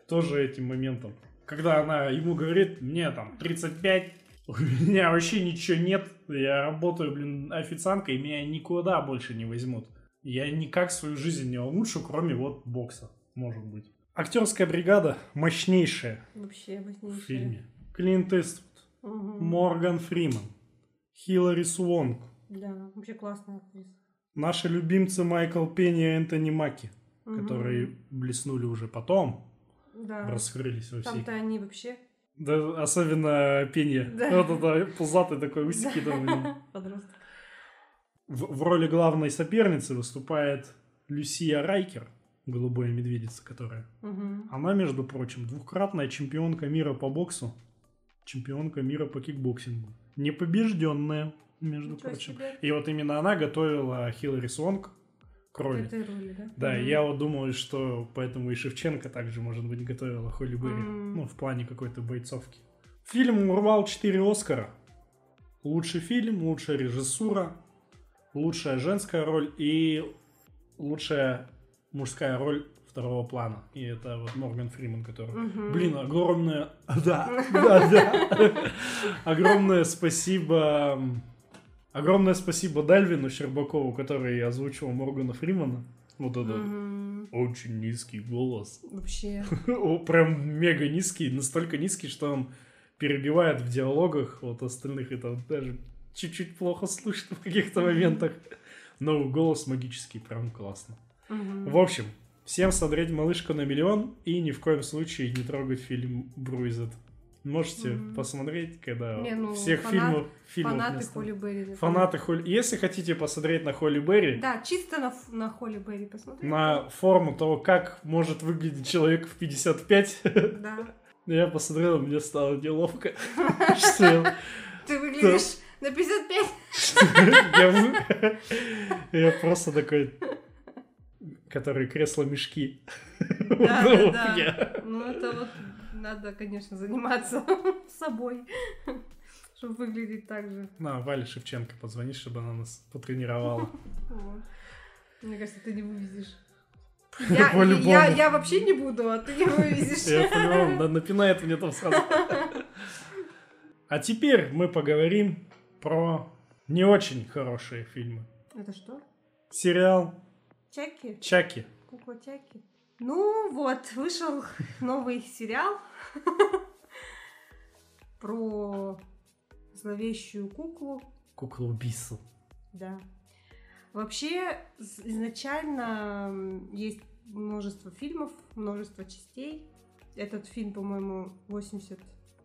Тоже этим моментом. Когда она ему говорит, мне там 35, у меня вообще ничего нет, я работаю, блин, официанткой, и меня никуда больше не возьмут. Я никак свою жизнь не улучшу, кроме вот бокса, может быть. Актерская бригада мощнейшая Вообще в мощнейшее. фильме. Клинт Иствуд, Мгм. Морган Фриман, Хиллари Суонг, Да, вообще классная актриса. Наши любимцы Майкл Пенни и Энтони Маки, Мгм. которые блеснули уже потом, Да. раскрылись во всей. Там-то они вообще Да, особенно Пенни. Да. Вот это пузатый такой усики там. блин. подросток. В, в роли главной соперницы выступает Лусия Райкер, голубая медведица, которая. Мгм. Она, между прочим, двукратная чемпионка мира по боксу, чемпионка мира по кикбоксингу. Непобежденная, между Ничего прочим. себе. И вот именно она готовила Хиллари Суонк к К этой роли, да? Да, Мгм. я вот думаю, что поэтому и Шевченко также, может быть, готовила Холли Берри. М. Ну, в плане какой-то бойцовки. Фильм урвал 4 Оскара. Лучший фильм, лучшая режиссура, лучшая женская роль и лучшая мужская роль второго плана. И это вот Морган Фриман, который... Мгм. Блин, огромное... Да, да, да. Огромное спасибо... Огромное спасибо Дальвину Щербакову, который озвучивал Моргана Фримана. Вот это Мгм. очень низкий голос. Вообще. Прям мега низкий, настолько низкий, что он перебивает в диалогах вот остальных. Это даже чуть-чуть плохо слышно в каких-то моментах. Но голос магический, прям классно. Мгм. В общем, всем смотреть «Малышка на миллион» и ни в коем случае не трогать фильм «Бруйзет». Можете Мгм. посмотреть, когда Не, ну, всех фанат- фильмов, фильмов Фанаты. Холли Берри. Фанаты Холли... Если хотите посмотреть на Холли Берри, Да, чисто на, на Холли Берри посмотреть. на форму того, как может выглядеть человек в 55, Да. я посмотрел, мне стало неловко. Ты выглядишь на 55. я просто такой, который кресло-мешки. Да, Вот да, я. да. Ну, это вот надо, конечно, заниматься собой, чтобы выглядеть так же. На, Валя Шевченко позвони, чтобы она нас потренировала. Мне кажется, ты не вывезешь. Я, я, я вообще не буду, а ты не вывезешь. Я по-любому напинает мне там сразу. А теперь мы поговорим про не очень хорошие фильмы. Это что? Сериал Чаки? Чаки. Кукла Чаки? Ну вот, вышел новый сериал про зловещую куклу. Кукла убийца. Да. Вообще, с- изначально есть множество фильмов, множество частей. Этот фильм, по-моему, 80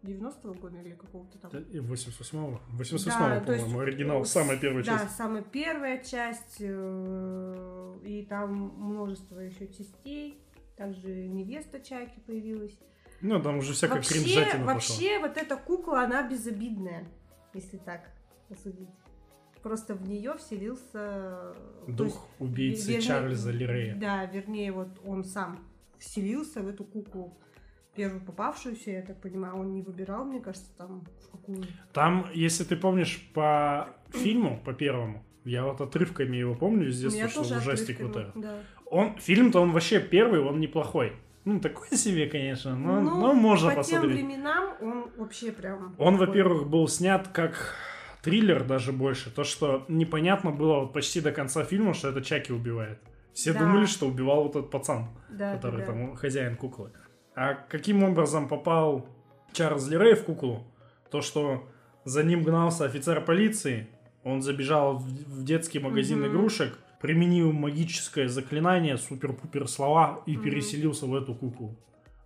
90-го года или какого-то там. Да, и 88-го. 88-го, Да, по-моему, оригинал, э, самая первая Да, часть. самая первая часть, э, и там множество еще частей. Также невеста Чаки появилась. Ну, там уже всякая вообще, кринжатина пошла. вообще вот эта кукла, она безобидная, если так посудить. Просто в нее вселился... то есть, Дух убийцы вернее, Чарльза Лирея. Да, вернее, вот он сам вселился в эту куклу, первую попавшуюся, я так понимаю, он не выбирал, мне кажется, там в какую. Там, если ты помнишь по фильму, по первому, я вот отрывками его помню что тоже ужастик вот был, этот. Да. Он, фильм-то он вообще первый, он неплохой. Ну, такой себе, конечно, но, Ну, но можно по посмотреть. тем временам он вообще прям... Он, во-первых, был снят как триллер даже больше. То, что непонятно было вот почти до конца фильма, что это Чаки убивает. Все Да. думали, что убивал вот этот пацан, да, который да, да. там хозяин куклы. А каким образом попал Чарльз Лерей в куклу? То, что за ним гнался офицер полиции, он забежал в, в детский магазин Мгм. игрушек, применил магическое заклинание, супер-пупер слова и Мгм. переселился в эту куклу.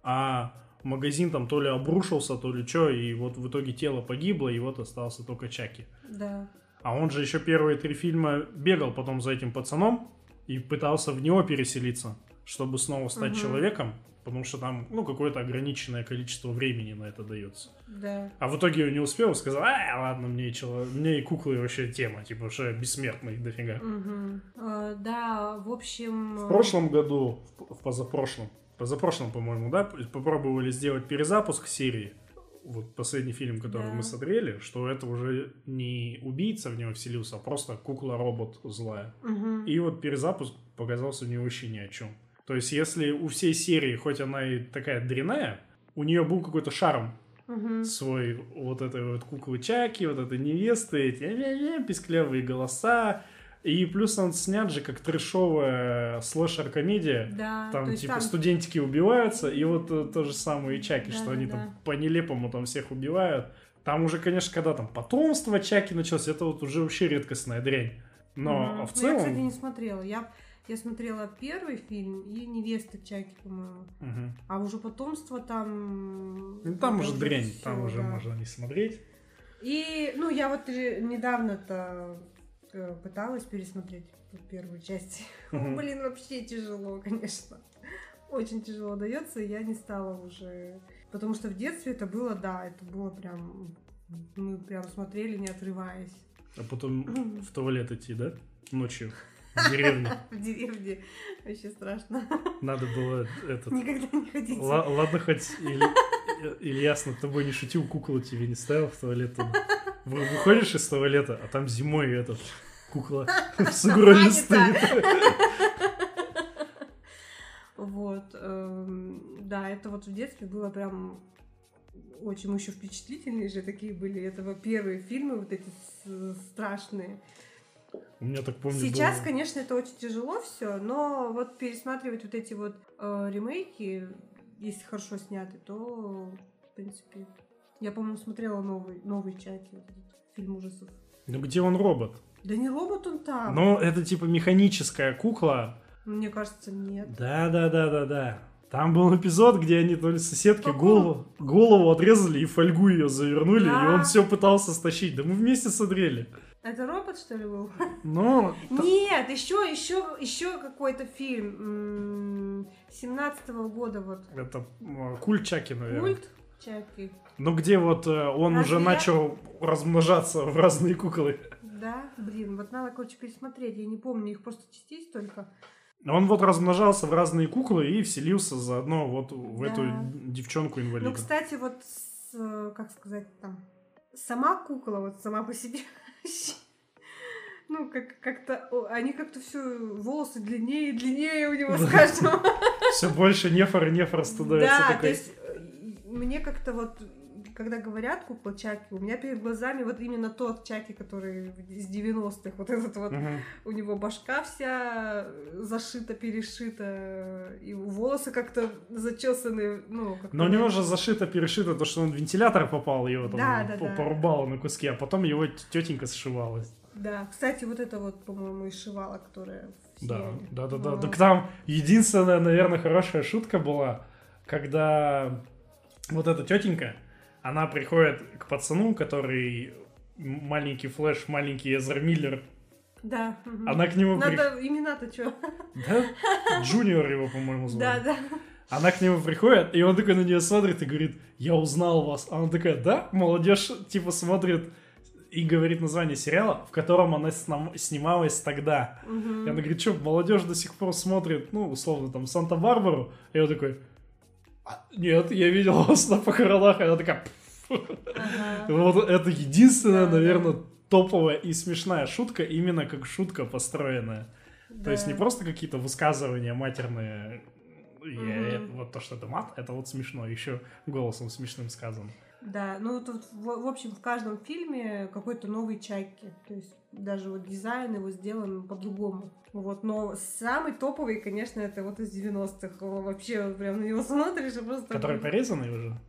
А магазин там то ли обрушился, то ли что, и вот в итоге тело погибло, и вот остался только Чаки. Да. А он же еще первые три фильма бегал потом за этим пацаном и пытался в него переселиться, чтобы снова стать Мгм. человеком, потому что там, ну, какое-то ограниченное количество времени на это дается. Да. А в итоге не успел, сказал, а, ладно, мне и, чело- мне и куклы вообще тема, типа, что я бессмертный дофига. Мгм. Э, да, в общем... В прошлом году, в позапрошлом, позапрошлом, по-моему, да, попробовали сделать перезапуск серии. Вот последний фильм, который Да. мы смотрели, что это уже не убийца в него вселился, а просто кукла-робот злая. Мгм. И вот перезапуск показался мне вообще ни о чем. То есть, если у всей серии, хоть она и такая дрянная, у нее был какой-то шарм Мгм. свой вот этой вот куклы Чаки, вот этой невесты, эти писклявые голоса. И плюс он снят же как трешовая слэшер-комедия. Да, Там типа там- студентики убиваются, и вот э, то же самое и Чаки, Да, что да, они да. там по нелепому там всех убивают. Там уже, конечно, когда там потомство Чаки началось, это вот уже вообще редкостная дрянь. Но Мгм. в Ну, целом... Я, кстати, не смотрела. Я, я смотрела первый фильм и «Невеста Чаки», по-моему. Мгм. А уже потомство там... Ну, там уже дрянь, всё, там уже да. можно не смотреть. И, ну, я вот недавно-то э, пыталась пересмотреть первую часть. Мгм. Блин, вообще тяжело, конечно. Очень тяжело дается, и я не стала уже... Потому что в детстве это было, да, это было прям... Мы прям смотрели, не отрываясь. А потом в туалет идти, да? Ночью в деревне. В деревне. Вообще страшно. Надо было этот... Никогда не ходить. Ла- Ладно, хоть Иль- Ильяс над тобой не шутил, куклу тебе не ставил в туалет. Выходишь из туалета, а там зимой этот кукла А, не стоит. Вот. эм, Да, это вот в детстве было прям очень еще впечатлительные же такие были. Это первые фильмы вот эти с- страшные. У меня так помню Сейчас, было- конечно, это очень тяжело все, но вот пересматривать вот эти вот э, ремейки, если хорошо сняты, то, в принципе... Я, по-моему, смотрела новый, новый этот фильм ужасов. Ну где он робот? Да не робот он там. Ну, это типа механическая кукла. Мне кажется, нет. Да, да, да, да, да. Там был эпизод, где они то ли соседке голову, голову отрезали и фольгу ее завернули, и Да. он все пытался стащить. Да мы вместе смотрели. Это робот, что ли, был? Ну, Нет, еще, еще, еще какой-то фильм. м, 17-го года вот. это культ Чаки, наверное. Культ Чаки. Ну, где вот э, он Разве уже я- начал размножаться в разные куклы. Да, блин, вот надо, короче, пересмотреть. Я не помню, их просто частей столько. Он вот размножался в разные куклы и вселился заодно вот в Да. эту девчонку-инвалида. Ну, кстати, вот, с, э, как сказать там, сама кукла вот сама по себе. Ну, как- как-то, они как-то все, волосы длиннее и длиннее у него с каждым. Все больше нефор и нефор становится Да, то такой. есть мне как-то вот, когда говорят кукла Чаки, у меня перед глазами вот именно тот Чаки, который из 90-х, вот этот вот, Мгм. у него башка вся зашита, перешита, и волосы как-то зачесаны, ну, как Но у него же зашито-перешито то, что он в вентилятор попал, его там Да, да, по- да. порубало на куски, а потом его тетенька сшивалась. Да, кстати, вот это вот, по-моему, из Шивала, которая в Да, да, да, да. Так там единственная, наверное, хорошая шутка была, когда вот эта тетенька, она приходит к пацану, который маленький Флэш, маленький Эзра Миллер. Да. Она к нему при- Надо имена-то что? Да? Джуниор его, по-моему, звали. Да, да. Она к нему приходит, и он такой на нее смотрит и говорит, я узнал вас. А она такая, да? Молодежь, типа, смотрит и говорит название сериала, в котором она снималась тогда. Мгм. И она говорит, что, молодежь до сих пор смотрит, ну, условно, там, Санта-Барбару? И он такой, «А, нет, я видел вас на похоронах. И она такая, Ага. вот это единственная, Да, наверное, да. топовая и смешная шутка, именно как шутка построенная. То есть не Да. просто какие-то высказывания матерные, Мгм. вот то, что это мат, это вот смешно, еще голосом смешным сказано. Да, ну тут, в, в общем, в каждом фильме какой-то новый чайки. То есть даже вот дизайн его сделан по-другому. Вот, но самый топовый, конечно, это вот из 90-х. О, Вообще, вот прям на него смотришь и просто... Который порезанный уже?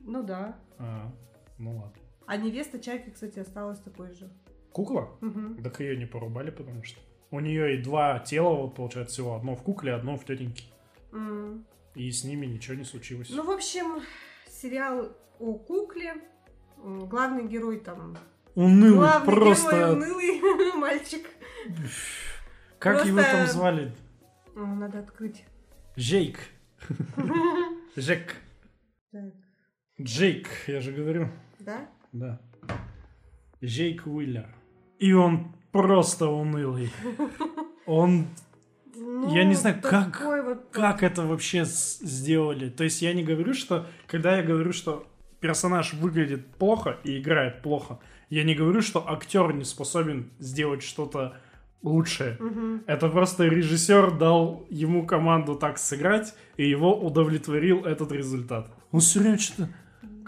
Ну да. А, ну ладно. А невеста Чайки, кстати, осталась такой же. Кукла? Мгм. Так ее не порубали, потому что у нее и два тела, вот получается всего одно в кукле, одно в тетеньке. М. И с ними ничего не случилось. Ну, в общем, сериал о кукле. Главный герой там... унылый, Главный просто. герой унылый мальчик. Как его просто- там звали? Надо открыть. Джейк. Жек. Так, Джейк, я же говорю. да? Да. Джейк Уиллер. И он просто унылый. Он... Я не знаю, как- Ну, вот... Как это вообще сделали? То есть я не говорю, что... Когда я говорю, что персонаж выглядит плохо и играет плохо, я не говорю, что актер не способен сделать что-то лучшее. Мгм. Это просто режиссер дал ему команду так сыграть, и его удовлетворил этот результат. Он все время что-то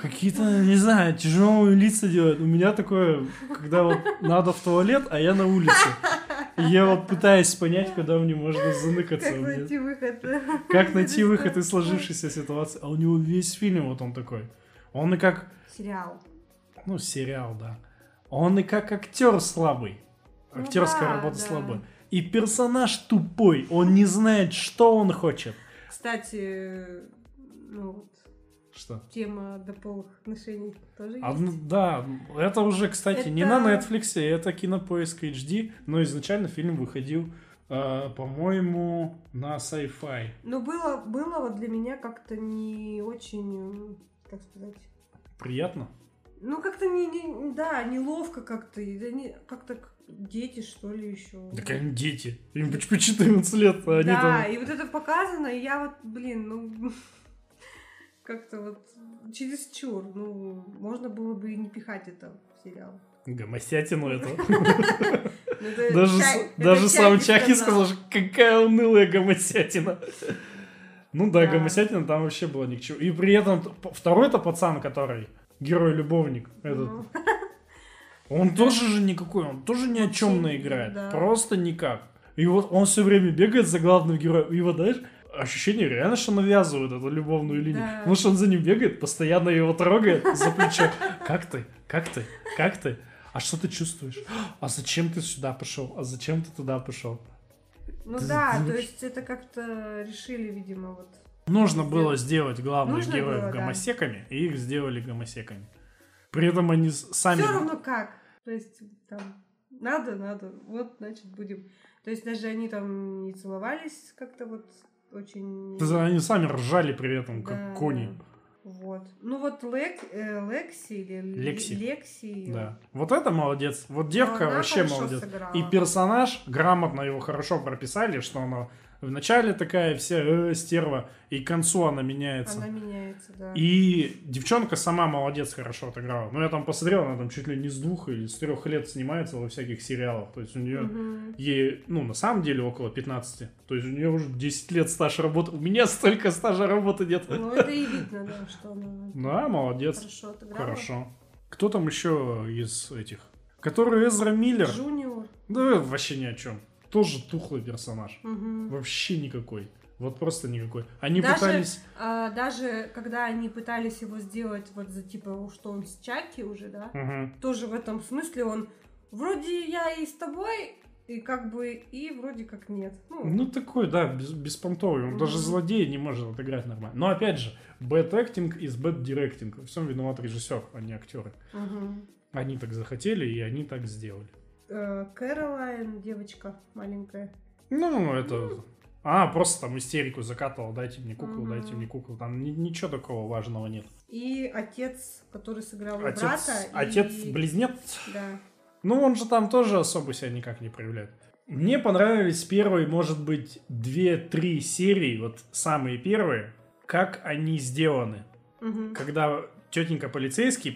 какие-то, не знаю, тяжелые лица делает. У меня такое, когда вот надо в туалет, а я на улице. И я вот пытаюсь понять, когда мне можно заныкаться. Как найти выход? Как найти выход из сложившейся ситуации. А у него весь фильм вот он такой. Он и как, Сериал. ну, сериал, да. Он и как актер слабый. Ну Актерская да, работа да. слабая. И персонаж тупой. Он не знает, что он хочет. Кстати, ну вот, Что? тема дополых отношений тоже есть. А, ну, да, это уже, кстати, не Это- на Netflix, это кинопоиск HD, но изначально фильм выходил, э, по-моему, на Sci-Fi. Но было, было вот для меня как-то не очень, м, как сказать, Приятно? ну как-то не, не- да, неловко как-то, как-то дети что ли еще. Так они дети. Им по 14 лет, а они да, там... и вот это показано, и я вот, блин, ну как-то вот чересчур, ну можно было бы и не пихать это в сериал. Гомосятину это. Ну, это Даже, сам Чаки сказал. что какая унылая гомосятина. Ну да, гомосятина там вообще была ни к чему. И при этом второй-то пацан, который герой-любовник, этот, Ну. он тоже же никакой, он тоже ни о чем Вообще не играет. да. Просто никак. И вот он все время бегает за главным героем. И вот, знаешь, ощущение реально, что навязывают эту любовную линию. Да. Потому что он за ним бегает, постоянно его трогает за плечо. Как ты? Как ты? Как ты? А что ты чувствуешь? А зачем ты сюда пошел? А зачем ты туда пошел? Ну Ты да, то знаешь- есть это как-то решили, видимо, вот. Нужно было сделать главных Нужно героев было, да. гомосеками, и их сделали гомосеками. При этом они сами... Все равно как. То есть там надо, надо, вот значит будем. То есть даже они там не целовались как-то вот очень. Они сами ржали при этом, как Да, кони. Вот. Ну вот Лек, э, Лекси или Лекси. Лекси. Да. Вот это молодец. Вот девка она вообще молодец. сыграла. И персонаж грамотно его хорошо прописали, что она вначале такая вся э, стерва, и к концу она меняется. Она меняется, да. И девчонка сама молодец, хорошо отыграла. Ну, я там посмотрел, она там чуть ли не с двух или с трех лет снимается во всяких сериалах. То есть у нее, Мгм. ей, ну, на самом деле около 15. То есть у нее уже 10 лет стаж работы. У меня столько стажа работы нет. Ну это и видно, да, что она Да, молодец. хорошо отыграла. Хорошо. Кто там еще из этих? Который Эзра Миллер. Джуниор. Да вообще ни о чем. Тоже тухлый персонаж. Мгм. Вообще никакой. Вот просто никакой. Они Даже- пытались... А, даже когда они пытались его сделать вот за типа, что он с Чаки уже, да, Мгм. тоже в этом смысле он вроде я и с тобой, и как бы, и вроде как нет. Ну, Ну, такой, да, без, беспонтовый. Он даже Мгм. злодей не может отыграть нормально. Но, опять же, bad acting bad directing. Во всем виноват режиссер, а не актеры. мгм. Они так захотели, и они так сделали. Э, Кэролайн, девочка маленькая. Ну, это... А, просто там истерику закатывал, дайте мне куклу, Мгм. дайте мне куклу. Там ни- ничего такого важного нет. И отец, который сыграл и Отец, брата. и- отец-близнец Да. Ну, он же там тоже особо себя никак не проявляет. Мне понравились первые, может быть, две-три серии, вот самые первые, как они сделаны. Мгм. Когда тетенька полицейский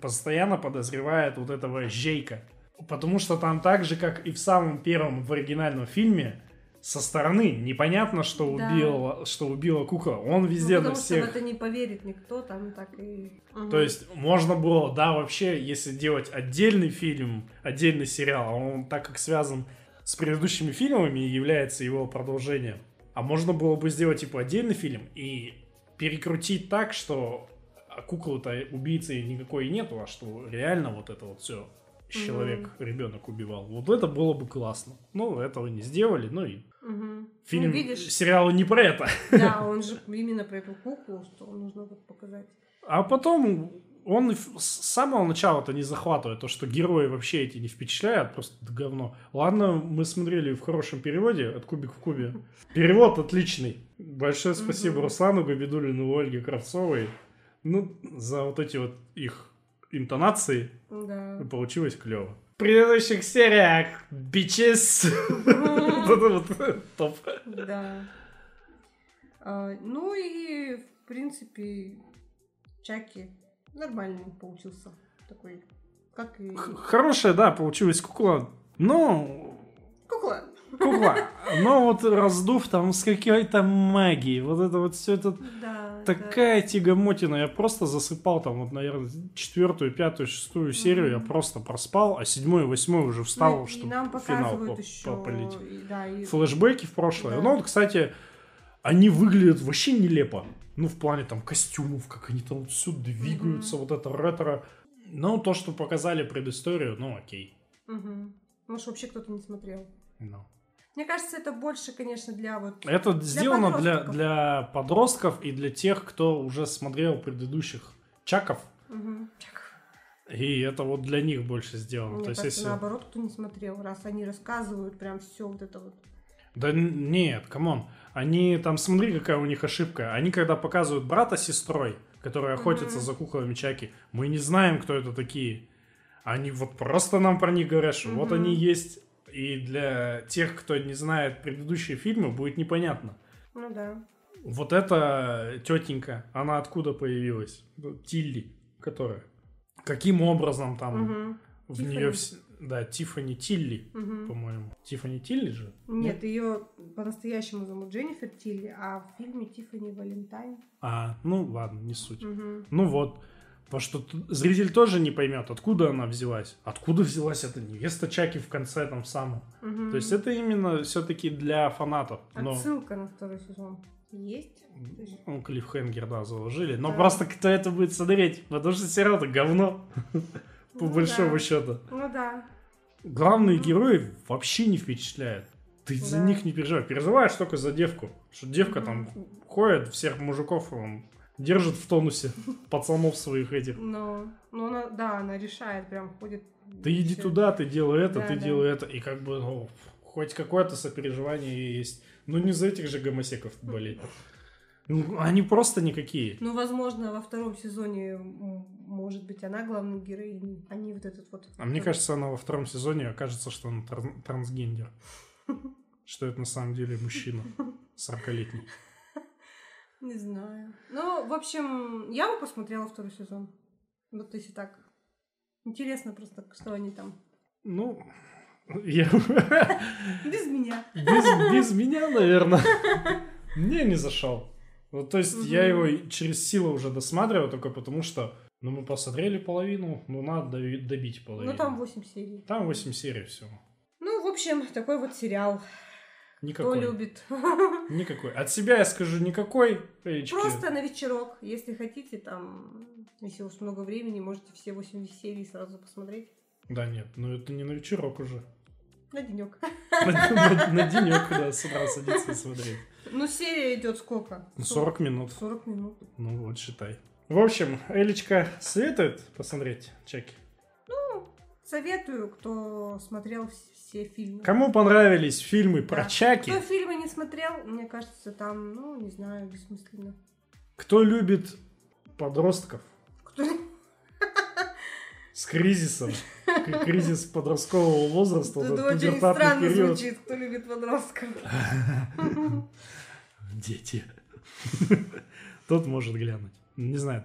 постоянно подозревает вот этого Жейка. Потому что там так же, как и в самом первом, в оригинальном фильме, со стороны непонятно, что Да. убила, что убила кукла. Он везде Ну, на потому всех... что в это не поверит никто, там так и... То есть можно было, да, вообще, если делать отдельный фильм, отдельный сериал, а он так как связан с предыдущими фильмами и является его продолжением, а можно было бы сделать типа отдельный фильм и перекрутить так, что куклы-то убийцы никакой нету, а что реально вот это вот все человек, ребенок убивал. Вот это было бы классно. Ну, этого не сделали, ну и Мгм. фильм, Ну, видишь, сериал не про это. да, он же именно про эту куклу, что нужно показать. А потом он с самого начала-то не захватывает. То, что герои вообще эти не впечатляют, просто говно. Ладно, мы смотрели в хорошем переводе от Кубик в Кубе. Перевод отличный. Большое спасибо Мгм. Руслану Габидулину и Ольге Кравцовой. Ну, за вот эти вот их интонации Да. получилось клево. В предыдущих сериях бичес. Вот это вот топ. Да. А, ну и, в принципе, Чаки нормальный получился. Такой, как и... Хорошая, да, получилась кукла. Но Кукла. кукла. Но вот раздув там с какой-то магией. Вот это вот все это Да. Такая тягомотина. Я просто засыпал там, вот, наверное, четвертую, пятую, шестую серию. Я просто проспал, а седьмую, восьмую уже встал, Ну, и чтобы нам финал показывают по- еще... попалить. и- Да, и... Флэшбэки в прошлое. Да. Ну вот, кстати, они выглядят вообще нелепо. Ну, в плане там костюмов, как они там все двигаются, вот это ретро. Ну, то, что показали предысторию, ну, окей. Может, вообще кто-то не смотрел. Ну. Мне кажется, это больше, конечно, для вот... Это сделано для, подростков. для подростков и для тех, кто уже смотрел предыдущих чаков. Мгм. И это вот для них больше сделано. Мне То есть, если... наоборот, кто не смотрел, раз они рассказывают прям все вот это вот. Да нет, come on. Они там, смотри, какая у них ошибка. Они когда показывают брата с сестрой, которые охотятся Мгм. за куклами Чаки, мы не знаем, кто это такие. Они вот просто нам про них говорят, что вот Мгм. они есть. И для тех, кто не знает предыдущие фильмы, будет непонятно. Ну да. Вот эта тетенька, она откуда появилась? Ну, Тилли, которая. Каким образом там Мгм. в Тиффани. нее... Да, Тиффани Тилли, Мгм. по-моему. Тиффани Тилли же? Нет, ее по-настоящему зовут Дженнифер Тилли, а в фильме Тиффани Валентайн. А, ну ладно, не суть. Мгм. Ну вот. Потому что зритель тоже не поймет, откуда она взялась. Откуда взялась эта невеста Чаки в конце там самом. Мгм. То есть это именно все-таки для фанатов. Но Отсылка на второй сезон есть? ну, Клиффхенгер, да, заложили. Но Да. просто кто это будет смотреть? Потому что сериал-то говно. По Ну большому да. счету. Ну да. Главные герои вообще не впечатляют. Ты за Да. них не переживаешь. Переживаешь только за девку. Что девка Мгм. там ходит, всех мужиков м, держит в тонусе. Пацанов своих этих. Но, но она, да, она решает, прям ходит. Ты иди всё. туда, ты делай это, Да, ты да. делай это. И как бы, ну, хоть какое-то сопереживание есть. Ну, не за этих же гомосеков болеть. Ну, они просто никакие. Ну, возможно, во втором сезоне, может быть, она главной героиней, а не вот этот вот. А мне кажется, она во втором сезоне окажется, что она тран- трансгендер. Что это на самом деле мужчина 40-летний. Не знаю. Ну, в общем, я бы посмотрела второй сезон. Вот если так. Интересно просто, что они там. Ну, я... Без меня. Без, без меня, наверное. Мне не зашел. Вот, то есть я Мгм. его через силу уже досматриваю только потому, что ну, мы посмотрели половину, ну, надо добить половину. Ну, там 8 серий. Там 8 серий всего. Ну, в общем, такой вот сериал. Кто Никакой. любит. Никакой. От себя я скажу никакой. Эечки. Просто на вечерок, если хотите, там, если у вас много времени, можете все 8 серий сразу посмотреть. Да нет, ну это не на вечерок уже. На денек. На, на- на денек, да, с утра садиться и смотреть. Ну, серия идет сколько? Ну, 40 минут. 40 минут. Ну вот, считай. В общем, Элечка советует посмотреть Чеки. Советую, кто смотрел вс- все фильмы. Кому понравились фильмы про Да. Чаки, Кто фильмы не смотрел, мне кажется, там, ну, не знаю, бессмысленно. кто любит подростков Кто... с кризисом, кризис подросткового возраста, Это очень странно период. звучит, кто любит подростков. Дети. Тот может глянуть. Не знаю,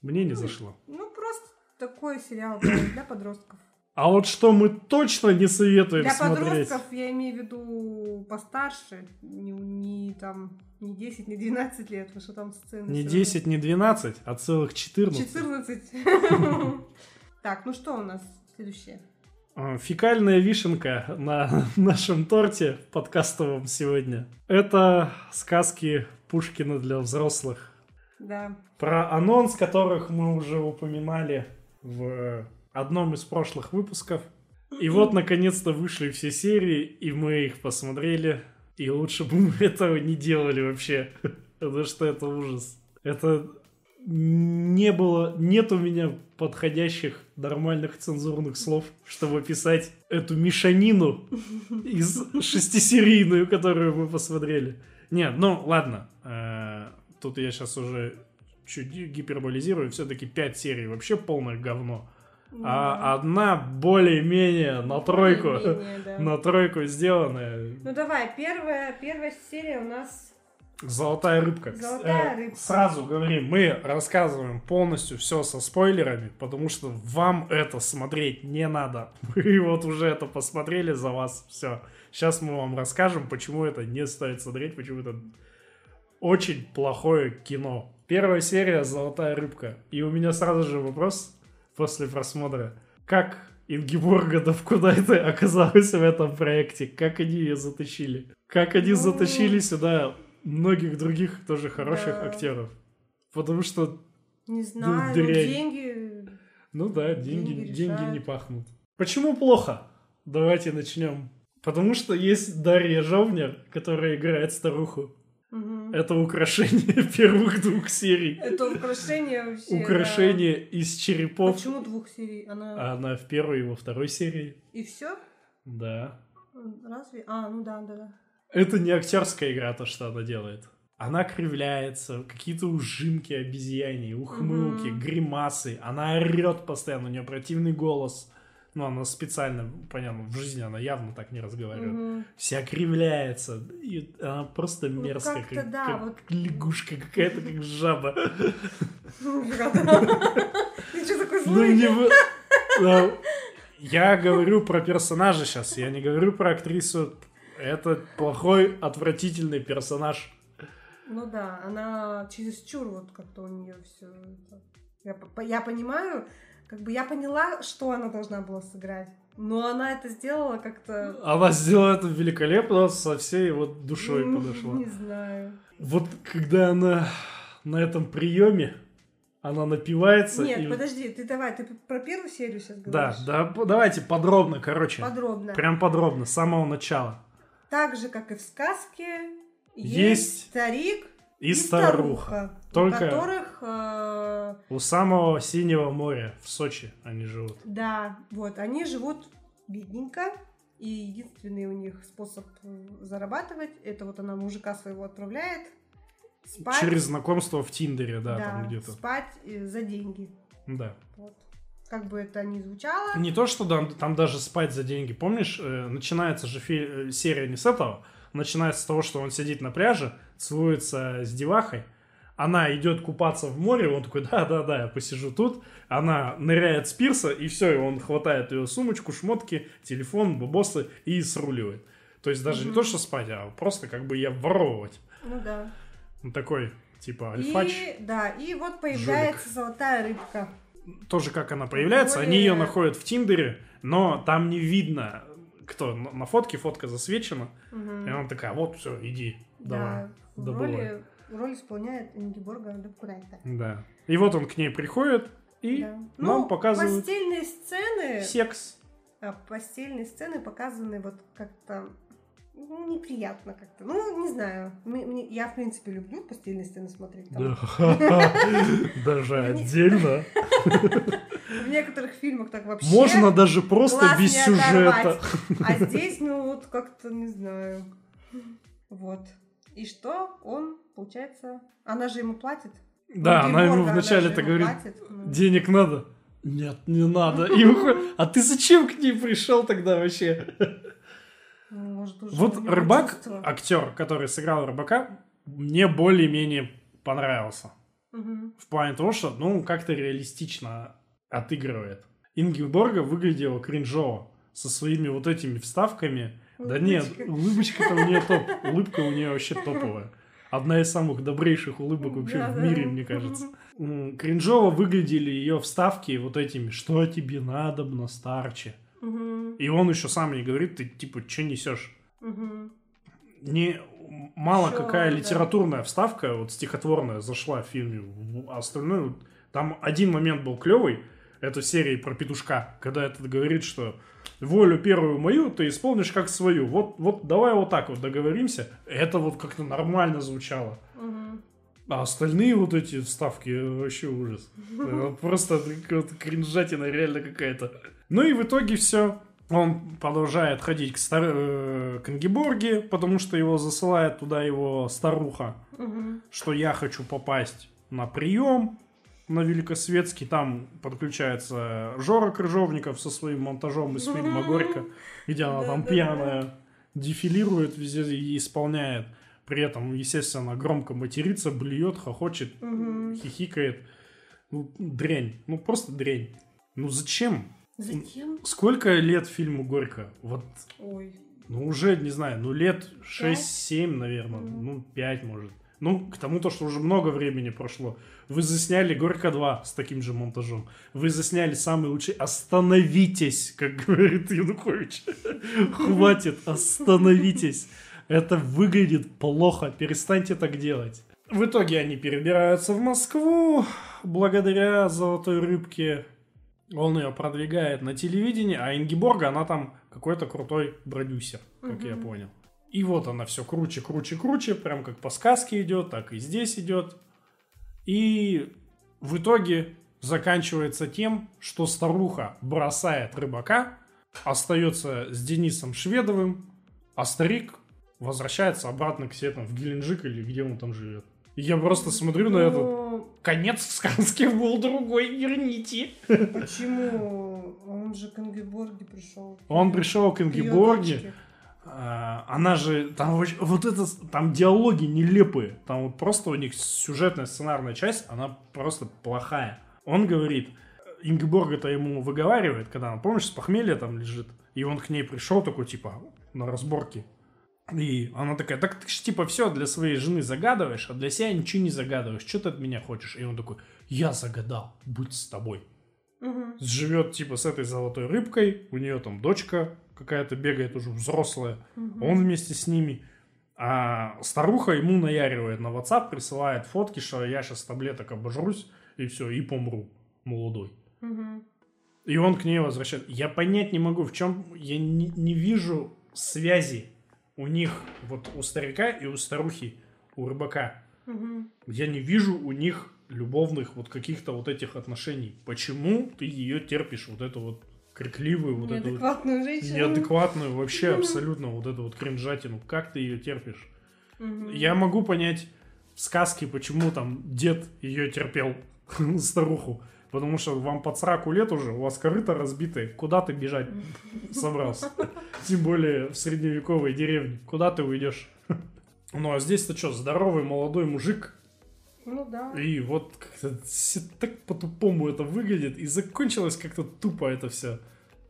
мне не зашло. Ну, просто такой сериал для подростков. А вот что мы точно не советуем Для смотреть. подростков я имею в виду постарше, не, не там не 10, не 12 лет, потому что там сцены. Не всё 10, не 12, а целых равно. 14. 14. Так, ну что у нас следующее? А, Фекальная вишенка на нашем торте подкастовом сегодня. Это сказки Пушкина для взрослых. Да. Про анонс которых мы уже упоминали в одном из прошлых выпусков. И вот, наконец-то, вышли все серии, и мы их посмотрели. И лучше бы мы этого не делали вообще. Потому что это ужас. Это не было... Нет у меня подходящих нормальных цензурных слов, чтобы описать эту мешанину из шестисерийную, которую мы посмотрели. Нет, ну ладно. Э, Тут я сейчас уже чуть гиперболизирую. Все-таки пять серий вообще полное говно. А одна более-менее на тройку. Более-менее, да. На тройку сделанная. Ну давай, первая, первая серия у нас... Золотая рыбка. Золотая Э, рыбка. Сразу говорим, мы рассказываем полностью все со спойлерами, потому что вам это смотреть не надо. Мы вот уже это посмотрели за вас. Все. Сейчас мы вам расскажем, почему это не стоит смотреть, почему это очень плохое кино. Первая серия «Золотая рыбка». И у меня сразу же вопрос после просмотра. Как Ингеборга Давкудайте оказалась в этом проекте? Как они ее затащили? Как они Ну. затащили сюда многих других тоже хороших Да. актеров? Потому что, Не знаю, ну, дрянь. деньги... ну да, деньги, Деньги деньги не пахнут. Почему плохо? Давайте начнем. Потому что есть Дарья Жовнер, которая играет старуху. Это украшение первых двух серий. Это украшение вообще... Украшение из да. черепов. Почему двух серий? Она... А Она в первой и во второй серии. И все? Да. Разве? А, ну да, да, да. Это не актерская игра, то, что она делает. Она кривляется, какие-то ужимки обезьяне, ухмылки, Мгм. гримасы. Она орет постоянно, у нее противный голос. Ну, она специально, понятно, в жизни она явно так не разговаривает. Мгм. Вся кривляется. И она просто Ну, мерзкая, как, да, как вот. лягушка какая-то, как жаба. Ты что такой Ну, злой? Я говорю про персонажа сейчас, я не говорю про актрису. Это плохой, отвратительный персонаж. Ну да, она чересчур вот как-то у нее все. Я, я понимаю, как бы я поняла, что она должна была сыграть. Но она это сделала как-то... Она сделала это великолепно, со всей вот душой подошла. Не знаю. Вот когда она на этом приеме, она напивается. Нет, и- подожди, ты давай, ты про первую серию сейчас Да, говоришь? да, п- давайте подробно, короче. Подробно. Прям подробно, с самого начала. Так же, как и в сказке, есть, Есть старик И, старуха. Только- у которых... э, У самого синего моря в Сочи они живут. Да, вот, они живут бедненько, и единственный у них способ э, зарабатывать, это вот она мужика своего отправляет спать. Через знакомство в Тиндере, да, там где-то. спать э, за деньги. Да. Вот. Как бы это ни звучало. Не то, что там, там даже спать за деньги. Помнишь, э, начинается же серия не с этого. Начинается с того, что он сидит на пляже, целуется с девахой. Она идет купаться в море, он такой, да-да-да, я посижу тут. Она ныряет с пирса, и все, и он хватает ее сумочку, шмотки, телефон, бабосы и сруливает. То есть даже не Мгм. то, что спать, а просто как бы я воровывать. Ну да. Он такой, типа, альфач. И, да, и вот появляется золотая рыбка. тоже как она появляется, они Более- ее находят в Тиндере, но там не видно, кто на на фотке, фотка засвечена, Мгм. и она такая, вот, все, иди, давай. Да, в добывай». роли, роль исполняет Ингеборга Давкурайта. Да. И вот он к ней приходит, И Да. нам Ну, показывают постельные сцены, секс. а, постельные сцены показаны вот как-то ну, неприятно как-то. Ну, не знаю. Мне- мне- я, в принципе, люблю постельные сцены смотреть. Там Даже отдельно. В некоторых фильмах так вообще Можно даже просто без сюжета. А здесь, ну, вот как-то, не знаю. Вот. И что? Он, получается... Она же ему платит? Да, Ну, она ему Георга, вначале же так ему говорит, платит. Ну, денег надо. Нет, не надо. И выходит, а ты зачем к ней пришел тогда вообще? ну, может, Вот рыбак, чувства. актер, который сыграл рыбака, мне более-менее понравился. Мгм. В плане того, что, ну, как-то реалистично отыгрывает. Ингеборга выглядела кринжово. Со своими вот этими вставками. Да нет, Улыбочка. улыбочка-то у нее топ. Улыбка у нее вообще топовая. Одна из самых добрейших улыбок вообще Да, в да. мире, мне кажется. Кринжово выглядели ее вставки вот этими «Что тебе надобно, старче?» Мгм. И он еще сам ей говорит, ты типа, что несешь? Не, мало Чё, какая да. литературная вставка, вот стихотворная, зашла в фильме. Остальное, там один момент был клевый, это в серии про петушка, когда этот говорит, что волю первую мою ты исполнишь как свою. Вот, вот давай вот так вот договоримся. Это вот как-то нормально звучало. А остальные вот эти вставки э, вообще ужас. Э, Просто какая-то кринжатина реально какая-то. Ну и в итоге все. Он продолжает ходить к, стар... э, к Ингеборге, потому что его засылает туда его старуха, Мгм. что я хочу попасть на прием на Великосветский. Там подключается Жора Крыжовников со своим монтажом из фильма «Горько», где она там пьяная дефилирует везде и исполняет. При этом, естественно, громко матерится, блюет, хохочет, хихикает. Ну, дрянь. Ну, просто дрянь. Ну, зачем? Зачем? Сколько лет фильму «Горько»? Вот, Ой. ну, уже, не знаю, ну, лет 6-7, наверное. Ну, 5, может. Ну, к тому, то, что уже много времени прошло. Вы засняли «Горько 2» с таким же монтажом. Вы засняли самый лучший... Остановитесь, как говорит Янукович. Хватит, остановитесь. Это выглядит плохо. Перестаньте так делать. В итоге они перебираются в Москву. Благодаря «Золотой рыбке» он ее продвигает на телевидении, а Ингеборга, она там какой-то крутой продюсер, как я понял. И вот она все круче, круче, круче, прям как по сказке идет, так и здесь идет. И в итоге заканчивается тем, что старуха бросает рыбака, остается с Денисом Шведовым, а старик возвращается обратно к себе там в Геленджик или где он там живет. И я просто смотрю на этот Ну, конец сказки был другой, верните. Почему? Он же к Ингеборге пришел. Он пришел к Ингеборге, она же, там вот это, там диалоги нелепые, там вот просто у них сюжетная сценарная часть, она просто плохая. Он говорит, Ингеборга-то ему выговаривает, когда она, помнишь, с похмелья там лежит, и он к ней пришел такой, типа, на разборке. И она такая, так ты ж типа все для своей жены загадываешь, а для себя ничего не загадываешь. Что ты от меня хочешь? И он такой, я загадал, быть с тобой. Мгм. Живет типа с этой золотой рыбкой, у нее там дочка какая-то бегает уже взрослая, Мгм. он вместе с ними. А старуха ему наяривает на WhatsApp, присылает фотки, что я сейчас таблеток обожрусь, и все, и помру молодой. Мгм. И он к ней возвращает. Я понять не могу, в чем я не, не вижу связи у них, вот у старика и у старухи, у рыбака. Мгм. Я не вижу у них любовных вот каких-то вот этих отношений. Почему ты ее терпишь, вот эту вот крикливую, вот эту вот Неадекватную женщину. неадекватную, вообще абсолютно вот эту вот кринжатину. Как ты ее терпишь? Мгм. Я могу понять в сказке, почему там дед ее терпел, старуху. Потому что вам под сраку лет уже, у вас корыто разбитое. Куда ты бежать собрался? Тем более в средневековой деревне. Куда ты уйдешь? Ну а здесь-то что, здоровый молодой мужик. Ну да. И вот как-то так по-тупому это выглядит. И закончилось как-то тупо это все.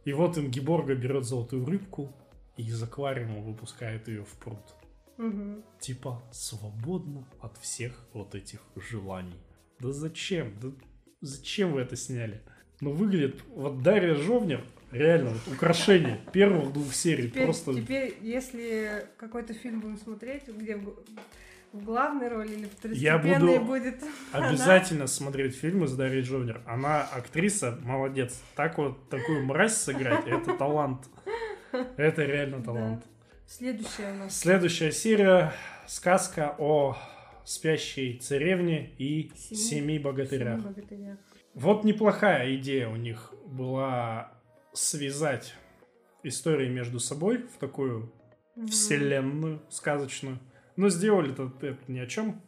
И вот Ингиборга берет золотую рыбку и из аквариума выпускает ее в пруд Мгм. типа свободно от всех вот этих желаний. Да зачем? Да зачем вы это сняли? Ну, выглядит... Вот Дарья Жовнер, реально, вот украшение первых двух серий. Теперь, просто... теперь, если какой-то фильм будем смотреть, где в, главной роли или Я второстепенной буду будет Обязательно смотреть фильмы с Дарьей Джовнер. Она актриса, молодец. Так вот, такую мразь сыграть, это талант. Это реально талант. Да. Следующая у нас. Следующая серия — сказка о спящей царевне и Семи- семи богатырях. Семь богатырях. Вот неплохая идея у них была связать истории между собой в такую Мгм. вселенную сказочную. Но сделали-то это ни о чем.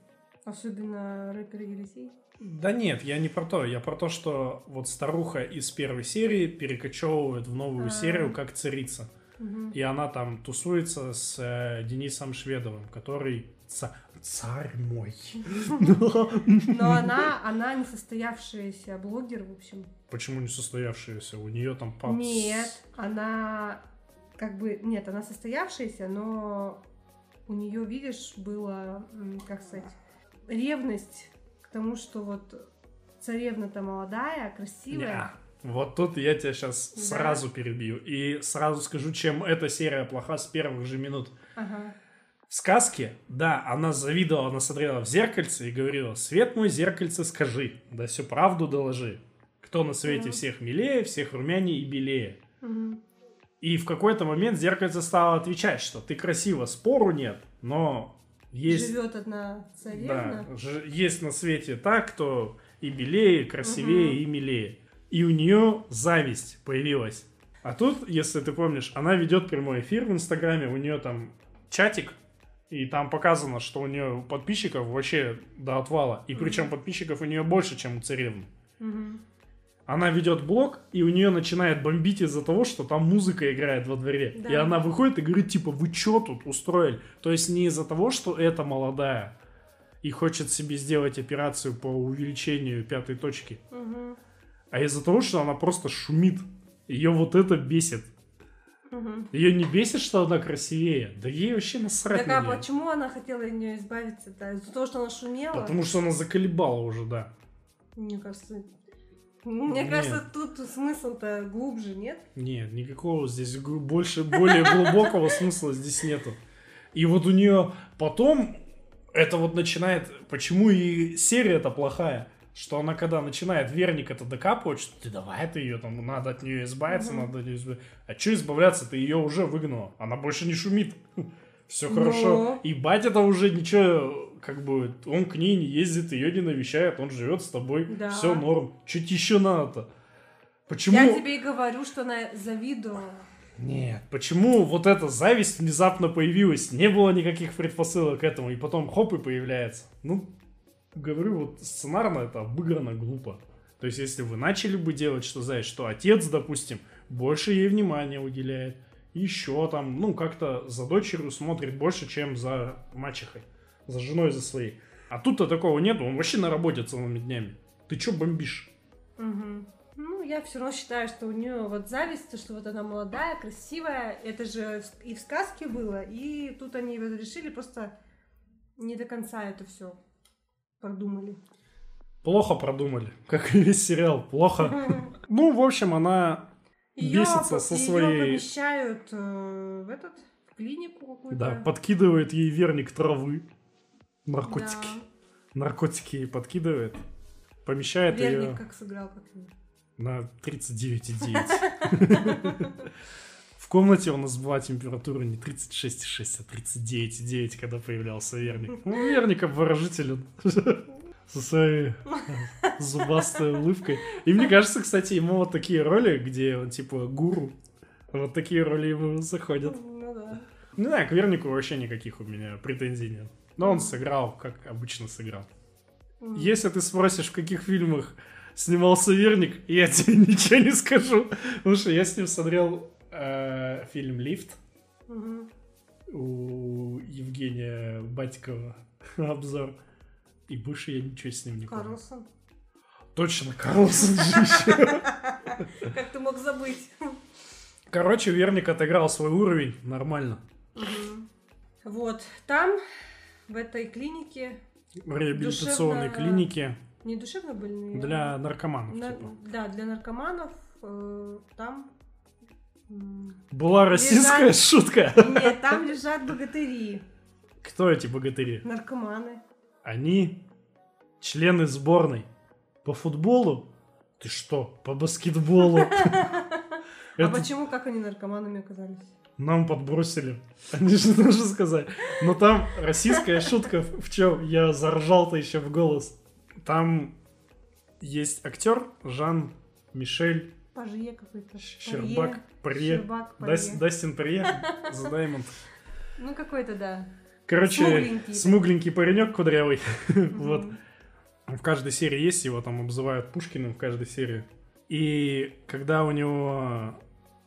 Особенно рэпер Елисей. Да нет, я не про то. Я про то, что вот старуха из первой серии перекочевывает в новую А. серию как царица. И она там тусуется с э, Денисом Шведовым, который ца- царь мой. Но она, она не состоявшаяся блогер, в общем. Почему не состоявшаяся? У нее там пап... Нет, она как бы... Нет, она состоявшаяся, но у нее, видишь, было, как сказать, ревность к тому, что вот царевна-то молодая, красивая. Не. Вот тут я тебя сейчас Да. сразу перебью. И сразу скажу, чем эта серия плоха с первых же минут. Ага. В сказке, да, она завидовала, она смотрела в зеркальце и говорила, «Свет мой, зеркальце, скажи, да всю правду доложи. Кто на свете Мгм. всех милее, всех румянее и белее». Мгм. И в какой-то момент зеркальце стало отвечать, что ты красиво, спору нет, но есть, Живет одна царевна. да, ж- есть на свете так, кто и белее, и красивее, Мгм. и милее. И у нее зависть появилась. А тут, если ты помнишь, она ведет прямой эфир в Инстаграме, у нее там чатик, и там показано, что у нее подписчиков вообще до отвала. И причем подписчиков у нее больше, чем у царевны. Мгм. Она ведет блог, и у нее начинает бомбить из-за того, что там музыка играет во дворе. Да. И она выходит и говорит, типа, вы что тут устроили? То есть не из-за того, что это молодая и хочет себе сделать операцию по увеличению пятой точки, Мгм. а из-за того, что она просто шумит. Ее вот это бесит. Мгм. Ее не бесит, что она красивее. Да ей вообще насрать Так на а почему она хотела от нее избавиться-то? Из-за того, что она шумела? Потому что она заколебала уже, да. Мне кажется... Мне Нет. кажется, тут смысл-то глубже, нет? Нет, никакого здесь больше, более глубокого смысла здесь нету. И вот у нее потом это вот начинает, почему и серия-то плохая, что она когда начинает верник это докапывать, что ты давай ты ее там, надо от нее избавиться, Мгм. надо от неё избавиться. А что избавляться, ты ее уже выгнала, она больше не шумит. Все Ну. хорошо. И батя-то уже ничего, как бы, он к ней не ездит, ее не навещает, он живет с тобой, Да. все норм. Чуть еще надо-то? Почему? Я тебе и говорю, что она завидовала. Нет, почему вот эта зависть внезапно появилась? Не было никаких предпосылок к этому, и потом хоп и появляется. Ну, говорю, вот сценарно это обыграно глупо. То есть, если вы начали бы делать, что знаешь, что отец, допустим, больше ей внимания уделяет, еще там, ну, как-то за дочерью смотрит больше, чем за мачехой, за женой за своей. А тут-то такого нету, он вообще на работе целыми днями. Ты чё бомбишь? Мгм. Ну, я все равно считаю, что у нее вот зависть, то, что вот она молодая, красивая. Это же и в сказке было, и тут они решили просто не до конца это все продумали. Плохо продумали, как и весь сериал, плохо. Ну, в общем, она Бесится со своей- помещают э, в этот в клинику какую-то. Да, подкидывает ей верник травы. Наркотики. Да. Наркотики подкидывает. Помещает Верник ее как сыграл, как на 39,9. В комнате у нас была температура не 36,6, а 39,9, когда появлялся верник. Ну, верник обворожителен. Со своей зубастой улыбкой. И мне кажется, кстати, ему вот такие роли, где он типа гуру, вот такие роли ему заходят. Ну да. Не знаю, к Вернику вообще никаких у меня претензий нет. Но он сыграл, как обычно сыграл. Если ты спросишь, в каких фильмах снимался Верник, я тебе ничего не скажу. Потому что я с ним смотрел э, фильм «Лифт» Мгм. у Евгения Батикова обзор. И больше я ничего с ним не помню. Карлсон. Точно, Карлсон же еще. Как ты мог забыть? Короче, Верник отыграл свой уровень нормально. Мгм. Вот, там, в этой клинике, В реабилитационной Душевно- клинике не душевно больные. для наркоманов. На- типа. Да, для наркоманов э, там... Была российская Лежат- шутка. Нет, там лежат богатыри. Кто эти богатыри? Наркоманы. Они члены сборной по футболу. Ты что, по баскетболу? А почему, как они наркоманами оказались? Нам подбросили. Они же тоже сказали. Но там российская шутка в чем я заржал-то еще в голос. Там есть актер Жан Мишель Пажье какой-то. Щербак Прие. Щербак, Дас- Парье. Дастин Прие. The Diamond. Ну, какой-то, да. Короче, Смугленький. смугленький паренек кудрявый. Вот. В каждой серии есть, его там обзывают Пушкиным в каждой серии. И когда у него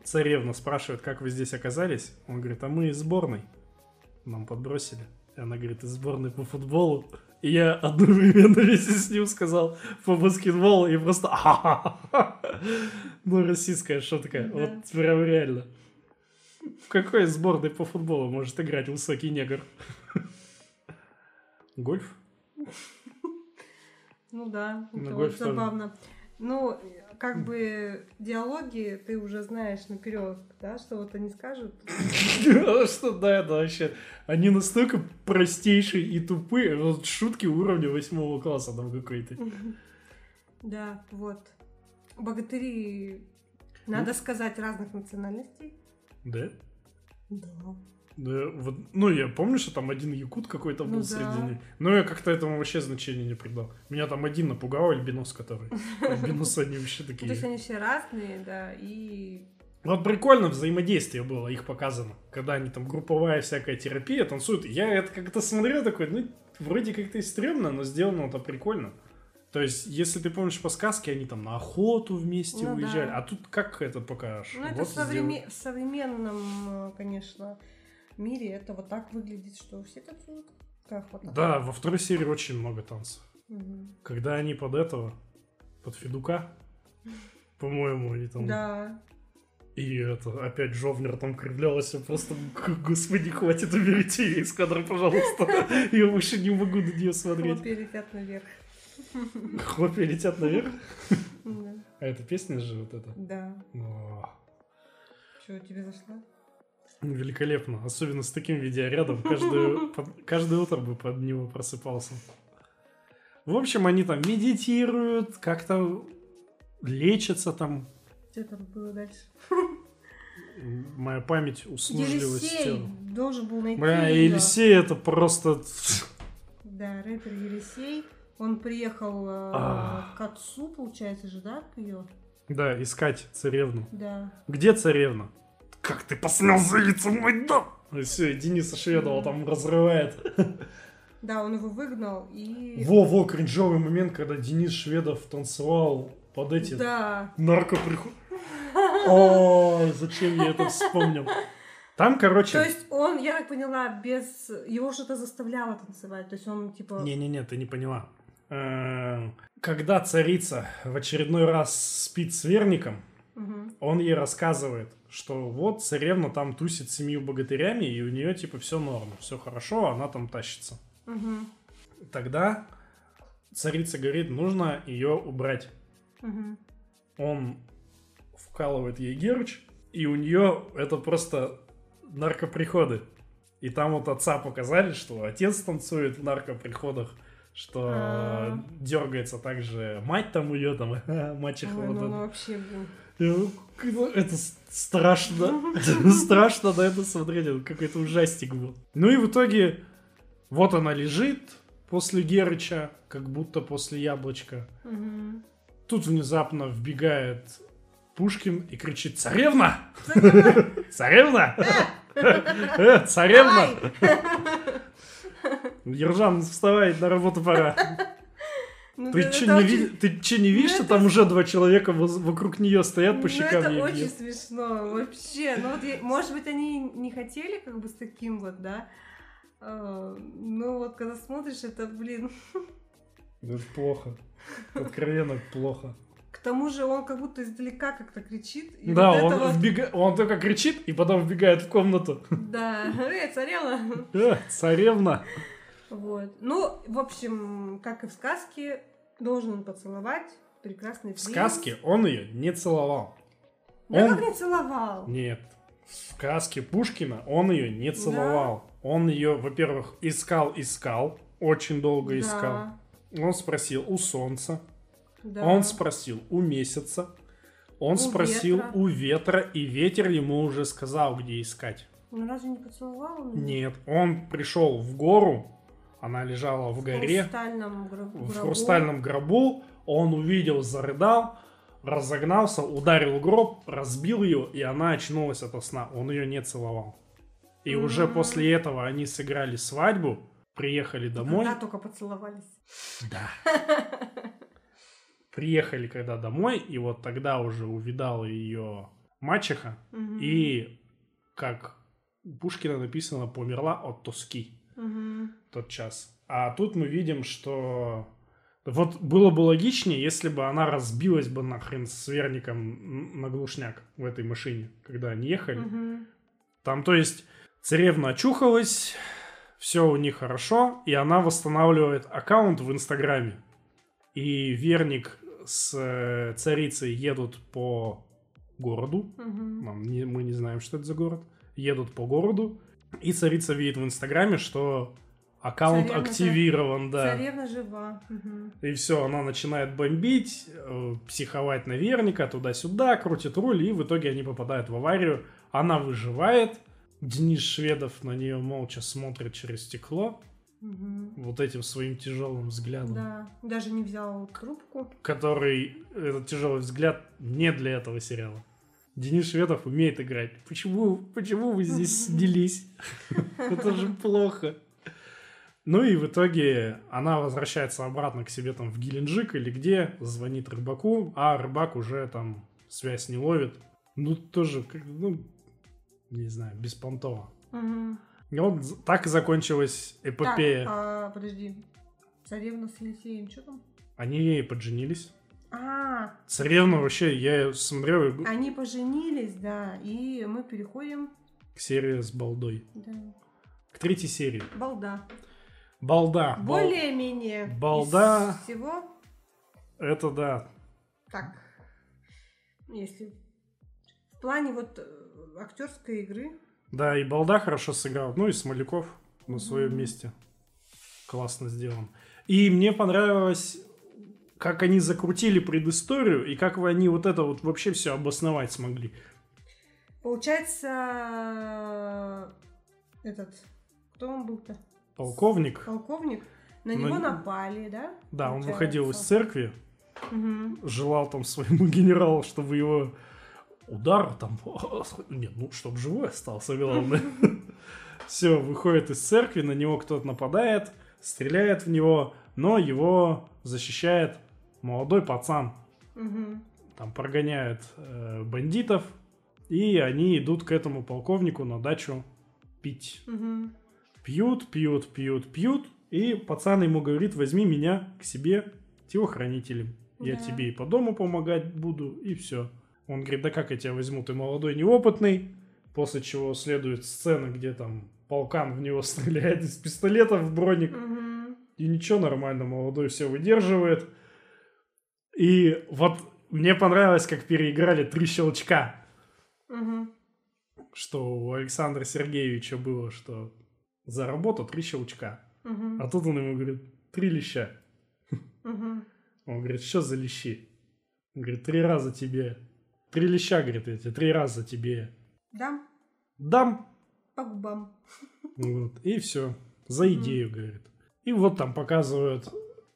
царевна спрашивает, как вы здесь оказались, он говорит, а мы из сборной. Нам подбросили. И она говорит, из сборной по футболу. И я одновременно вместе с ним сказал по баскетболу и просто. Ну, российская шутка. Да. Вот прям реально. В какой сборной по футболу может играть высокий негр? Гольф? Ну да, это вот забавно. Ну, как бы диалоги ты уже знаешь наперед, да, что вот они скажут. Что, да, это вообще... Они настолько простейшие и тупые. Вот шутки уровня восьмого класса там какой-то. Да, вот. Богатыри, надо сказать, разных национальностей. Да? Да. Да, вот, ну, я помню, что там один якут какой-то был Ну среди да. них. Но я как-то этому вообще значения не придал. Меня там один напугал, альбинос который. Альбиносы они вообще Ну, То есть такие. они все разные, да, и... Вот прикольно взаимодействие было, их показано. Когда они там групповая всякая терапия танцуют. Я это как-то смотрел такой, ну, вроде как-то и стрёмно, но сделано это прикольно. То есть, если ты помнишь по сказке, они там на охоту вместе Ну уезжали. да. А тут как это покажешь? Ну, это Вот в совреме- сделай. в современном, э, конечно, мире это вот так выглядит, что все танцуют. Как вот. Да, во второй серии очень много танцев. Мгм. Когда они под этого, под Федука, по-моему, они там... Да. И это, опять Жовнер там кривлялась, я просто, господи, хватит, уберите ее из кадра, пожалуйста. Я больше не могу на нее смотреть. Хлопья летят наверх. Хлопья летят наверх. А эта песня же вот эта. Да. Что, тебе зашла? Великолепно. Особенно с таким видеорядом. Под- каждое утро бы под него просыпался. В общем, они там медитируют, как-то лечатся там. Что там было дальше? Моя память услужливость Елисей тела. должен был найти Бля, её. Елисей это просто... Да, рэпер Елисей. Он приехал э, к отцу, получается же, да, к ее? Да, искать царевну. Да. Где царевна? Как ты посмел заявиться в мой дом? И все, Дениса Шведова там разрывает. Да, он его выгнал и... Во-во, кринжовый момент, когда Денис Шведов танцевал под эти Да. наркоприход... О, зачем я это вспомнил? Там, короче... То есть он, я так поняла, без... Его что-то заставляло танцевать. То есть он, типа... Не-не-не, ты не поняла. Э, Когда царица в очередной раз спит с верником, он ей рассказывает, что вот царевна там тусит с семью богатырями, и у нее типа все норм, все хорошо, она там тащится. Мгм. Тогда царица говорит, нужно ее убрать. Мгм. Он вкалывает ей герч, и у нее это просто наркоприходы. И там вот отца показали, что отец танцует в наркоприходах, что А. дергается также мать там ее там, мачеха Ой, вот ну, ну вообще, блин. Ну, Это страшно. Страшно на это смотреть. Это какой-то ужастик был. Ну и в итоге вот она лежит после Герыча, как будто после яблочка. Мгм. Тут внезапно вбегает Пушкин и кричит «Царевна! Царевна! Э, Царевна!» Ержан, вставай, на работу пора. Ну, Ты че это не, очень- ви- ты че не видишь, Ну, что это- там уже два человека воз- вокруг нее стоят по Ну, щекам это ей очень бьют? смешно, вообще. Ну, вот, я- может быть, они не хотели как бы с таким вот, да? А, Ну, вот, когда смотришь, это, блин... Это плохо. Откровенно плохо. К тому же он как будто издалека как-то кричит. и да, вот он, это вот- вбега- он только кричит и потом вбегает в комнату. Да, эй, царевна! Э, царевна. Вот. Ну, в общем, как и в сказке, должен он поцеловать прекрасный В принц. сказке он ее не целовал. Да он- как не целовал? Нет. в сказке Пушкина он ее не целовал. Он ее, во-первых, искал, искал, очень долго искал. Да, Он спросил у солнца, да. он спросил у месяца, он У спросил ветра. у ветра, и ветер ему уже сказал, где искать. Ну разве не поцеловал он? её? Нет, он пришел в гору, она лежала в В горе, хрустальном гро- в гробу. хрустальном гробу, он увидел, зарыдал, разогнался, ударил гроб, разбил ее, и она очнулась от сна. Он ее не целовал. И уже М. после этого они сыграли свадьбу, приехали домой. Когда только поцеловались. Да. Приехали когда домой, и вот тогда уже увидала ее мачеха, Мгм. и, как у Пушкина написано, померла от тоски Мгм. тот час. А тут мы видим, что вот было бы логичнее, если бы она разбилась бы нахрен с верником на глушняк в этой машине, когда они ехали. Мгм. Там, то есть, царевна очухалась, все у них хорошо, и она восстанавливает аккаунт в Инстаграме. И Верник с э, царицей едут по городу. Нам не- мы не знаем, что это за город. Едут по городу. И царица видит в Инстаграме, что аккаунт Царевна же- активирован, да. Царевна жива. Мгм. И все, она начинает бомбить, э, психовать на Верника, туда-сюда, крутит руль, и в итоге они попадают в аварию. Она выживает. Денис Шведов на нее молча смотрит через стекло, Мгм. вот этим своим тяжелым взглядом, Да, даже не взял трубку. который, этот тяжелый взгляд, не для этого сериала. Денис Шведов умеет играть. Почему, почему вы здесь снялись? Это же плохо. Ну и в итоге она возвращается обратно к себе там в Геленджик или где, звонит рыбаку, а рыбак уже там связь не ловит. Ну, тоже, как, ну, не знаю, беспонтово. Мгм. И вот так и закончилась эпопея. Так, а, подожди. Царевна с Елисеем, что там? Они подженились. А, Царевна вообще, я смотрел они поженились, да, и мы переходим, к серии с балдой. да, К третьей серии. балда. Балда. Бал- Более-менее. балда. Из всего, Это да. так, если в плане вот э, актерской игры, Да, и Балда хорошо сыграл. Ну и Смоляков на своем Мгм. месте. Классно сделан. И мне понравилось, как они закрутили предысторию, и как они вот это вот вообще все обосновать смогли. получается, этот, кто он был-то? Полковник, Полковник. На него не- да, да? да, он выходил из церкви, Мгм. желал там своему генералу, чтобы его удар там... Нет, ну, чтобы живой остался, главное. Все, выходит из церкви, на него кто-то нападает, стреляет в него, но его защищает молодой пацан. Мгм. Там прогоняют э, бандитов, и они идут к этому полковнику на дачу пить. Мгм. Пьют, пьют, пьют, пьют, и пацан ему говорит, возьми меня к себе телохранителем. Я Да. тебе и по дому помогать буду, и все. Он говорит, да как я тебя возьму, ты молодой, неопытный. После чего следует сцена, где там полкан в него стреляет из пистолета в броник. Мгм. И ничего, нормально, молодой все выдерживает. И вот мне понравилось, как переиграли три щелчка. Мгм. Что у Александра Сергеевича было, что за работу три щелчка. Мгм. А тут он ему говорит, три леща. Мгм. Он говорит, что за лещи? Он говорит, три раза тебе. Три леща, говорит, тебе три раза тебе Дам дам. по губам. Вот, и все. За идею, говорит. И вот там показывают...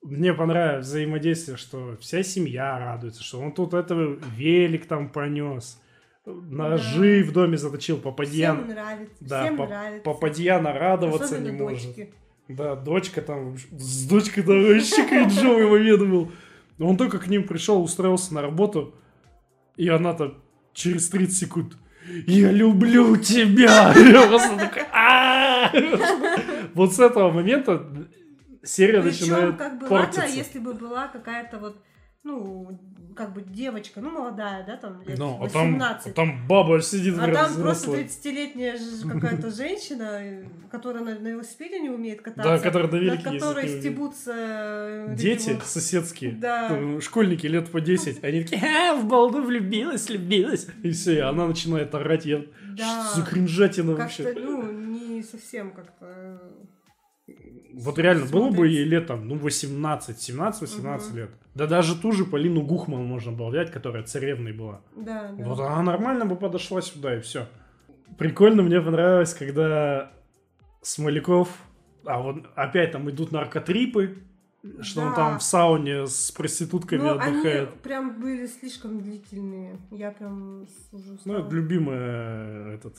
Мне понравилось взаимодействие, что вся семья радуется, что он тут этого велик там понес, ножи в доме заточил, попадья, Всем нравится. да, всем по- нравится. попадья нарадоваться Особенно не может. дочки. Да, дочка там, с дочкой там вообще кринжовый момент был. Он только к ним пришел, устроился на работу, и она там через 30 секунд «Я люблю тебя!» «А-а-а!» Вот с этого момента серия Причем, начинает как бы, портиться. ладно, если бы была какая-то вот ну, как бы девочка, ну, молодая, да, там, лет Ну, а там, 18. там баба сидит А там просто взрослая. 30-летняя ж- какая-то женщина, э, которая на, на велосипеде не умеет кататься. Да, которая на над велике которой ездит, не стебутся... э, Дети вот- соседские, Да. школьники лет по 10, они такие, а, в балду влюбилась, влюбилась. И все, и она начинает орать, я... Да. Что за кринжатина Как-то, вообще? ну, не совсем как-то... Вот реально, было бы ей лет там, ну, 18, 17-18 Мгм. лет. Да даже ту же Полину Гухман можно было взять, которая царевной была. Да, да. Вот она нормально бы подошла сюда, и все. Прикольно мне понравилось, когда Смоляков... А вот опять там идут наркотрипы, что он Да. там в сауне с проститутками Но они отдыхает. прям были слишком длительные. Я прям уже Ну, это любимая этот,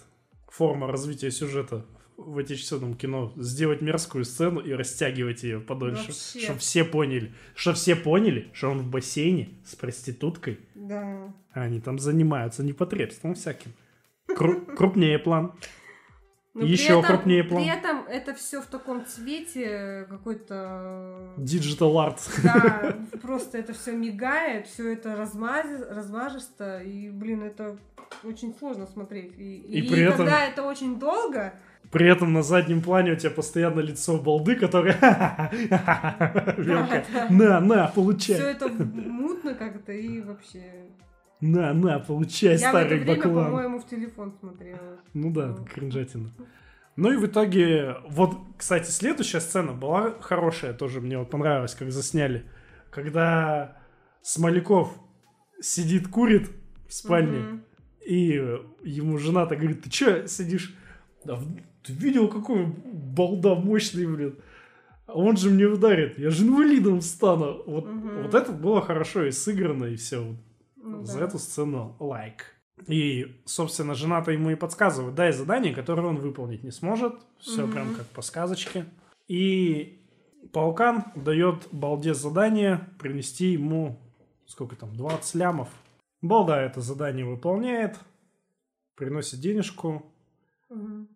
форма развития сюжета в отечественном кино. Сделать мерзкую сцену и растягивать ее подольше. Вообще. Чтобы все поняли. Что все поняли, что он в бассейне с проституткой, Да. а они там занимаются непотребством всяким. Кру- крупнее план. Но при Еще этом- крупнее план. При этом это все в таком цвете какой-то... Digital art. Да, просто это все мигает, все это размажисто, и, блин, это очень сложно смотреть. И, И и при этом- когда это очень долго, При этом на заднем плане у тебя постоянно лицо балды, которое... На, на, все получай. это мутно как-то и вообще... На, на, получай, Я старый баклан. по-моему, в телефон смотрела. Ну да, кринжатина. Ну и в итоге, вот, кстати, следующая сцена была хорошая, тоже мне вот понравилось, как засняли. Когда Смоляков сидит, курит в спальне, и ему жена-то говорит, ты чё сидишь? «Да ты видел, какой балда мощный, блин? Он же мне ударит, я же инвалидом стану. Вот, Мгм. вот это было хорошо и сыграно, и все. Ну За да. эту сцену лайк. И, собственно, жена-то ему и подсказывает, дай задание, которое он выполнить не сможет. Все Мгм. прям как по сказочке. И Паукан дает Балде задание принести ему, сколько там, 20 лямов. Балда это задание выполняет, приносит денежку, Мгм.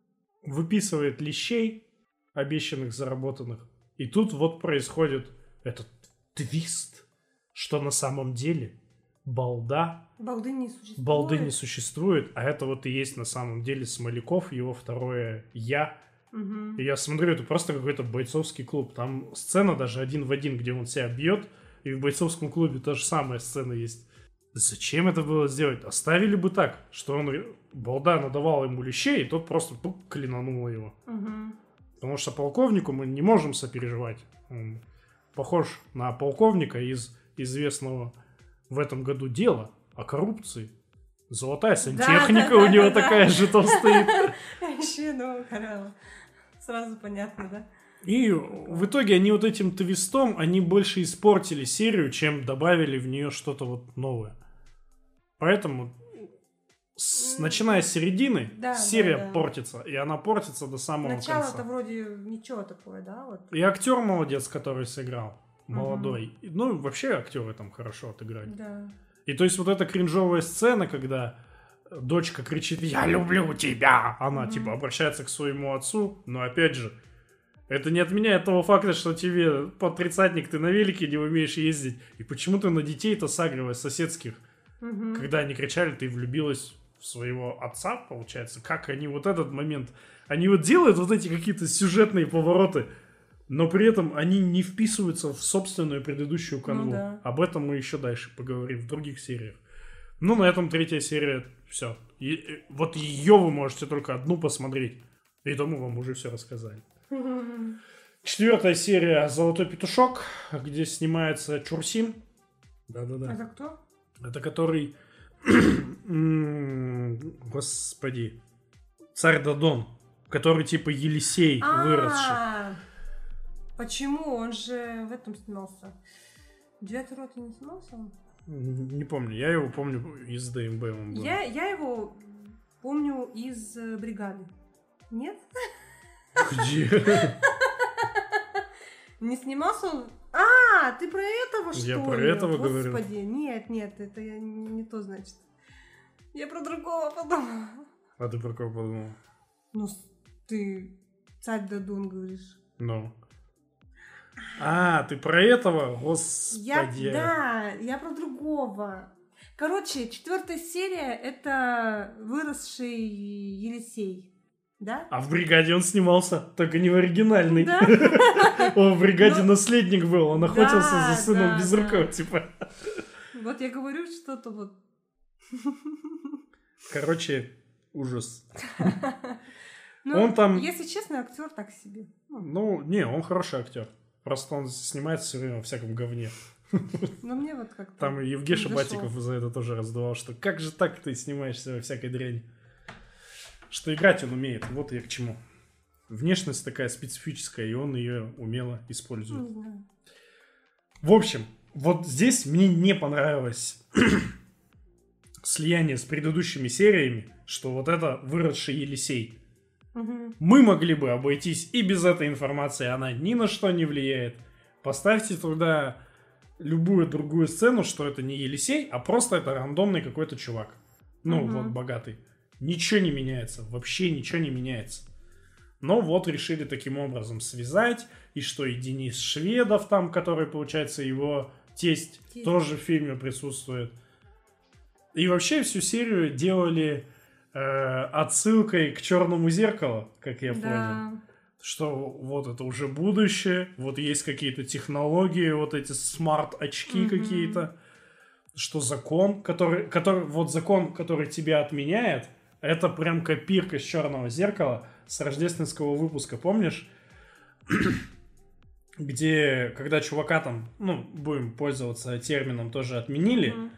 Выписывает лещей, обещанных, заработанных. И тут вот происходит этот твист, что на самом деле балда, Балды не существует. балды не существует, а это вот и есть на самом деле Смоляков, его второе «я». Мгм. И я смотрю, это просто какой-то бойцовский клуб. Там сцена даже один в один, где он себя бьет, и в бойцовском клубе та же самая сцена есть. Зачем это было сделать? Оставили бы так, что он, балда надавал ему лещей, и тот просто пук, клинанул его. Мгм. Потому что полковнику мы не можем сопереживать. Он похож на полковника из известного в этом году дела о коррупции. Золотая сантехника да, у да, него да, да. такая же там стоит. Вообще, ну. Сразу понятно, да? И в итоге они вот этим твистом, они больше испортили серию, чем добавили в нее что-то вот новое. Поэтому, с- начиная с середины, да, серия да, да. портится. И она портится до самого Начало-то конца. вроде ничего такое, да? Вот. И актер молодец, который сыграл. Молодой. И, Ну, вообще актеры там хорошо отыграли. Да. И то есть вот эта кринжовая сцена, когда дочка кричит «Я люблю тебя!» Она Мгм. типа обращается к своему отцу, но опять же, это не отменяет того факта, что тебе под тридцатник ты на велике не умеешь ездить. И почему ты на детей-то сагриваешь соседских? Мгм. Когда они кричали, ты влюбилась в своего отца, получается. Как они вот этот момент... Они вот делают вот эти какие-то сюжетные повороты, но при этом они не вписываются в собственную предыдущую канву. Ну да. Об этом мы еще дальше поговорим в других сериях. Ну, на этом третья серия все. вот ее вы можете только одну посмотреть. И тому вам уже все рассказали. Четвертая серия «Золотой петушок», где снимается Чурсин. Да-да-да. Это кто? Это который... Господи. Царь Дадон. Который типа Елисей выросший. А, Почему? Он же в этом снимался. Девятый рот не снимался? он? Не помню. Я его помню из ДМБ. Я, я его помню из э, бригады. Нет? Где? Не снимался он? А, ты про этого что Я ли? про этого говорю. Господи, нет, нет, это я не, не то значит. Я про другого подумала. А ты про кого подумал? Ну, с- ты царь Дадун говоришь. Ну. А, ты про этого? Я, Господи. да, я про другого. Короче, четвертая серия это выросший Елисей, да? А в бригаде он снимался, только не в оригинальной. Да? Он в бригаде Ну, наследник был, он охотился за сыном да, Безрукова, да. типа. Вот я говорю что-то вот. Короче, ужас. Ну, Он там- Если честно, актер так себе. Ну, Ну, не, он хороший актер. Просто он снимается все время во всяком говне. Но мне вот как-то... Там Евгеша Батиков за это тоже раздувал, что как же так ты снимаешься во всякой дряни? Что играть он умеет, вот я к чему. Внешность такая специфическая, и он ее умело использует. Не знаю. В общем, вот здесь мне не понравилось слияние с предыдущими сериями, что вот это выросший Елисей. Мгм. Мы могли бы обойтись и без этой информации, она ни на что не влияет. Поставьте туда любую другую сцену, что это не Елисей, а просто это рандомный какой-то чувак. Ну, Мгм. вот богатый. Ничего не меняется, вообще ничего не меняется. Но вот решили таким образом связать, и что и Денис Шведов там, который, получается, его тесть, Тесть. тоже в фильме присутствует. И вообще всю серию делали э, отсылкой к черному зеркалу, как я понял Да. что вот это уже будущее, вот есть какие-то технологии, вот эти смарт-очки Мгм. какие-то, что закон, который, который, вот закон, который тебя отменяет, это прям копирка с черного зеркала с рождественского выпуска, помнишь? Где, когда чувака там, ну, будем пользоваться термином, тоже отменили, Мгм.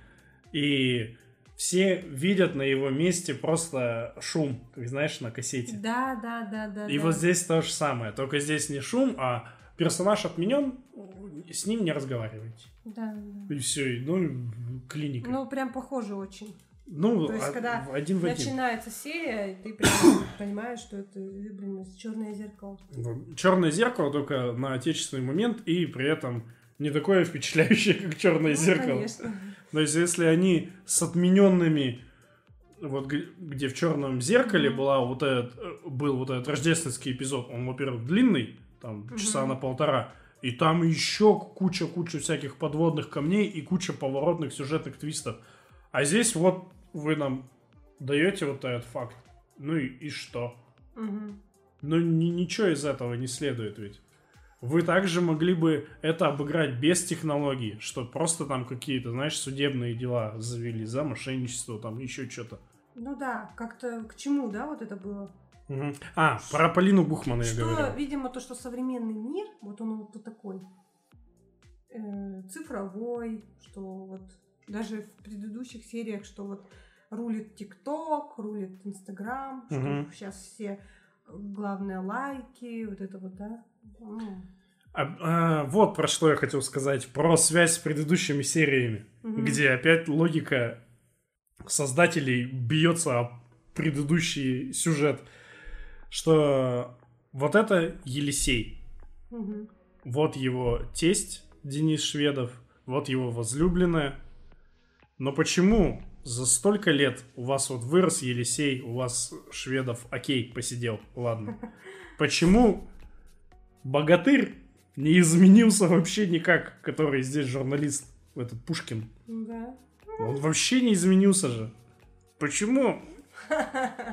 и все видят на его месте просто шум, как знаешь, на кассете. Да, да, да, да. И да. вот здесь то же самое. Только здесь не шум, а персонаж отменен, с ним не разговаривайте. Да, да. И все, ну, клиника. Ну, прям похоже очень. Ну то есть, а- когда один в один. Начинается серия, ты прям понимаешь, что это, блин, черное зеркало. Черное зеркало только на отечественный момент, и при этом не такое впечатляющее, как черное Ну, зеркало. Конечно. То есть, если они с отмененными, вот где в черном зеркале Мгм. была вот этот, э, был вот этот рождественский эпизод, он, во-первых, длинный, там часа Мгм. на полтора, и там еще куча-куча всяких подводных камней и куча поворотных сюжетных твистов. А здесь вот вы нам даете вот этот факт. Ну и, и что? Ну ни- ничего из этого не следует ведь. Вы также могли бы это обыграть без технологий, что просто там какие-то, знаешь, судебные дела завели за мошенничество, там еще что-то. Ну да, как-то к чему, да, вот это было? Мгм. А, про Полину Бухмана я что, говорил. видимо, то, что современный мир, вот он вот такой э, цифровой, что вот даже в предыдущих сериях, что вот рулит ТикТок, рулит Инстаграм, что Мгм. сейчас все э, главное лайки, вот это вот, да. Ну, А, а, вот про что я хотел сказать. Про связь с предыдущими сериями, мгм. где опять логика создателей бьется о предыдущий сюжет. Что вот это Елисей. Мгм. Вот его тесть Денис Шведов, вот его возлюбленная. Но почему за столько лет у вас вот вырос Елисей, у вас Шведов, окей, посидел, ладно. Почему богатырь не изменился вообще никак, который здесь журналист, этот Пушкин? Да. Он вообще не изменился же. Почему?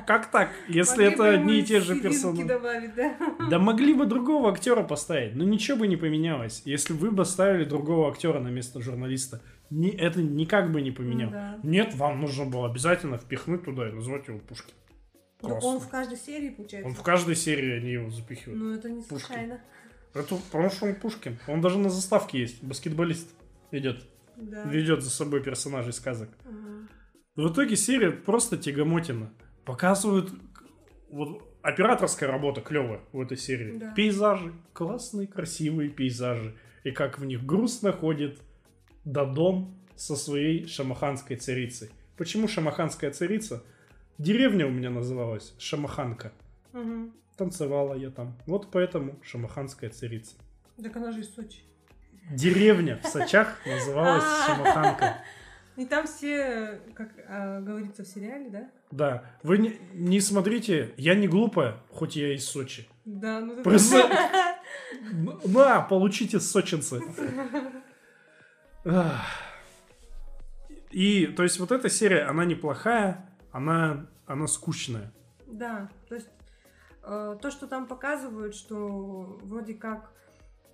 Как так? Если Могли это бы одни и те же персонажи. добавить, да? Да могли бы другого актера поставить, но ничего бы не поменялось. Если вы бы ставили другого актера на место журналиста, ни- это никак бы не поменяло. Да. Нет, вам нужно было обязательно впихнуть туда и назвать его Пушкин. Ну, он в каждой серии, получается. Он в каждой серии они его запихивают. Ну, это не Пушкин. случайно. Это потому что он Пушкин. Он даже на заставке есть. Баскетболист идет. Да. Ведет за собой персонажей сказок. Мгм. В итоге серия просто тягомотина. Показывают вот операторская работа клевая в этой серии. Да. Пейзажи, классные, красивые пейзажи. И как в них грустно ходит Дадон со своей шамаханской царицей. Почему шамаханская царица? Деревня у меня называлась Шамаханка. Мгм. Танцевала я там. Вот поэтому шамаханская царица. Так она же из Сочи. Деревня в Сочах называлась А. Шамаханка. И там все, как а, говорится в сериале, да? Да, вы не, не смотрите, я не глупая, хоть я из Сочи. Да, ну это- Просто- На, получите сочинцы. И, то есть, вот эта серия, она неплохая, она, она скучная. Да, то есть э, то, что там показывают, что вроде как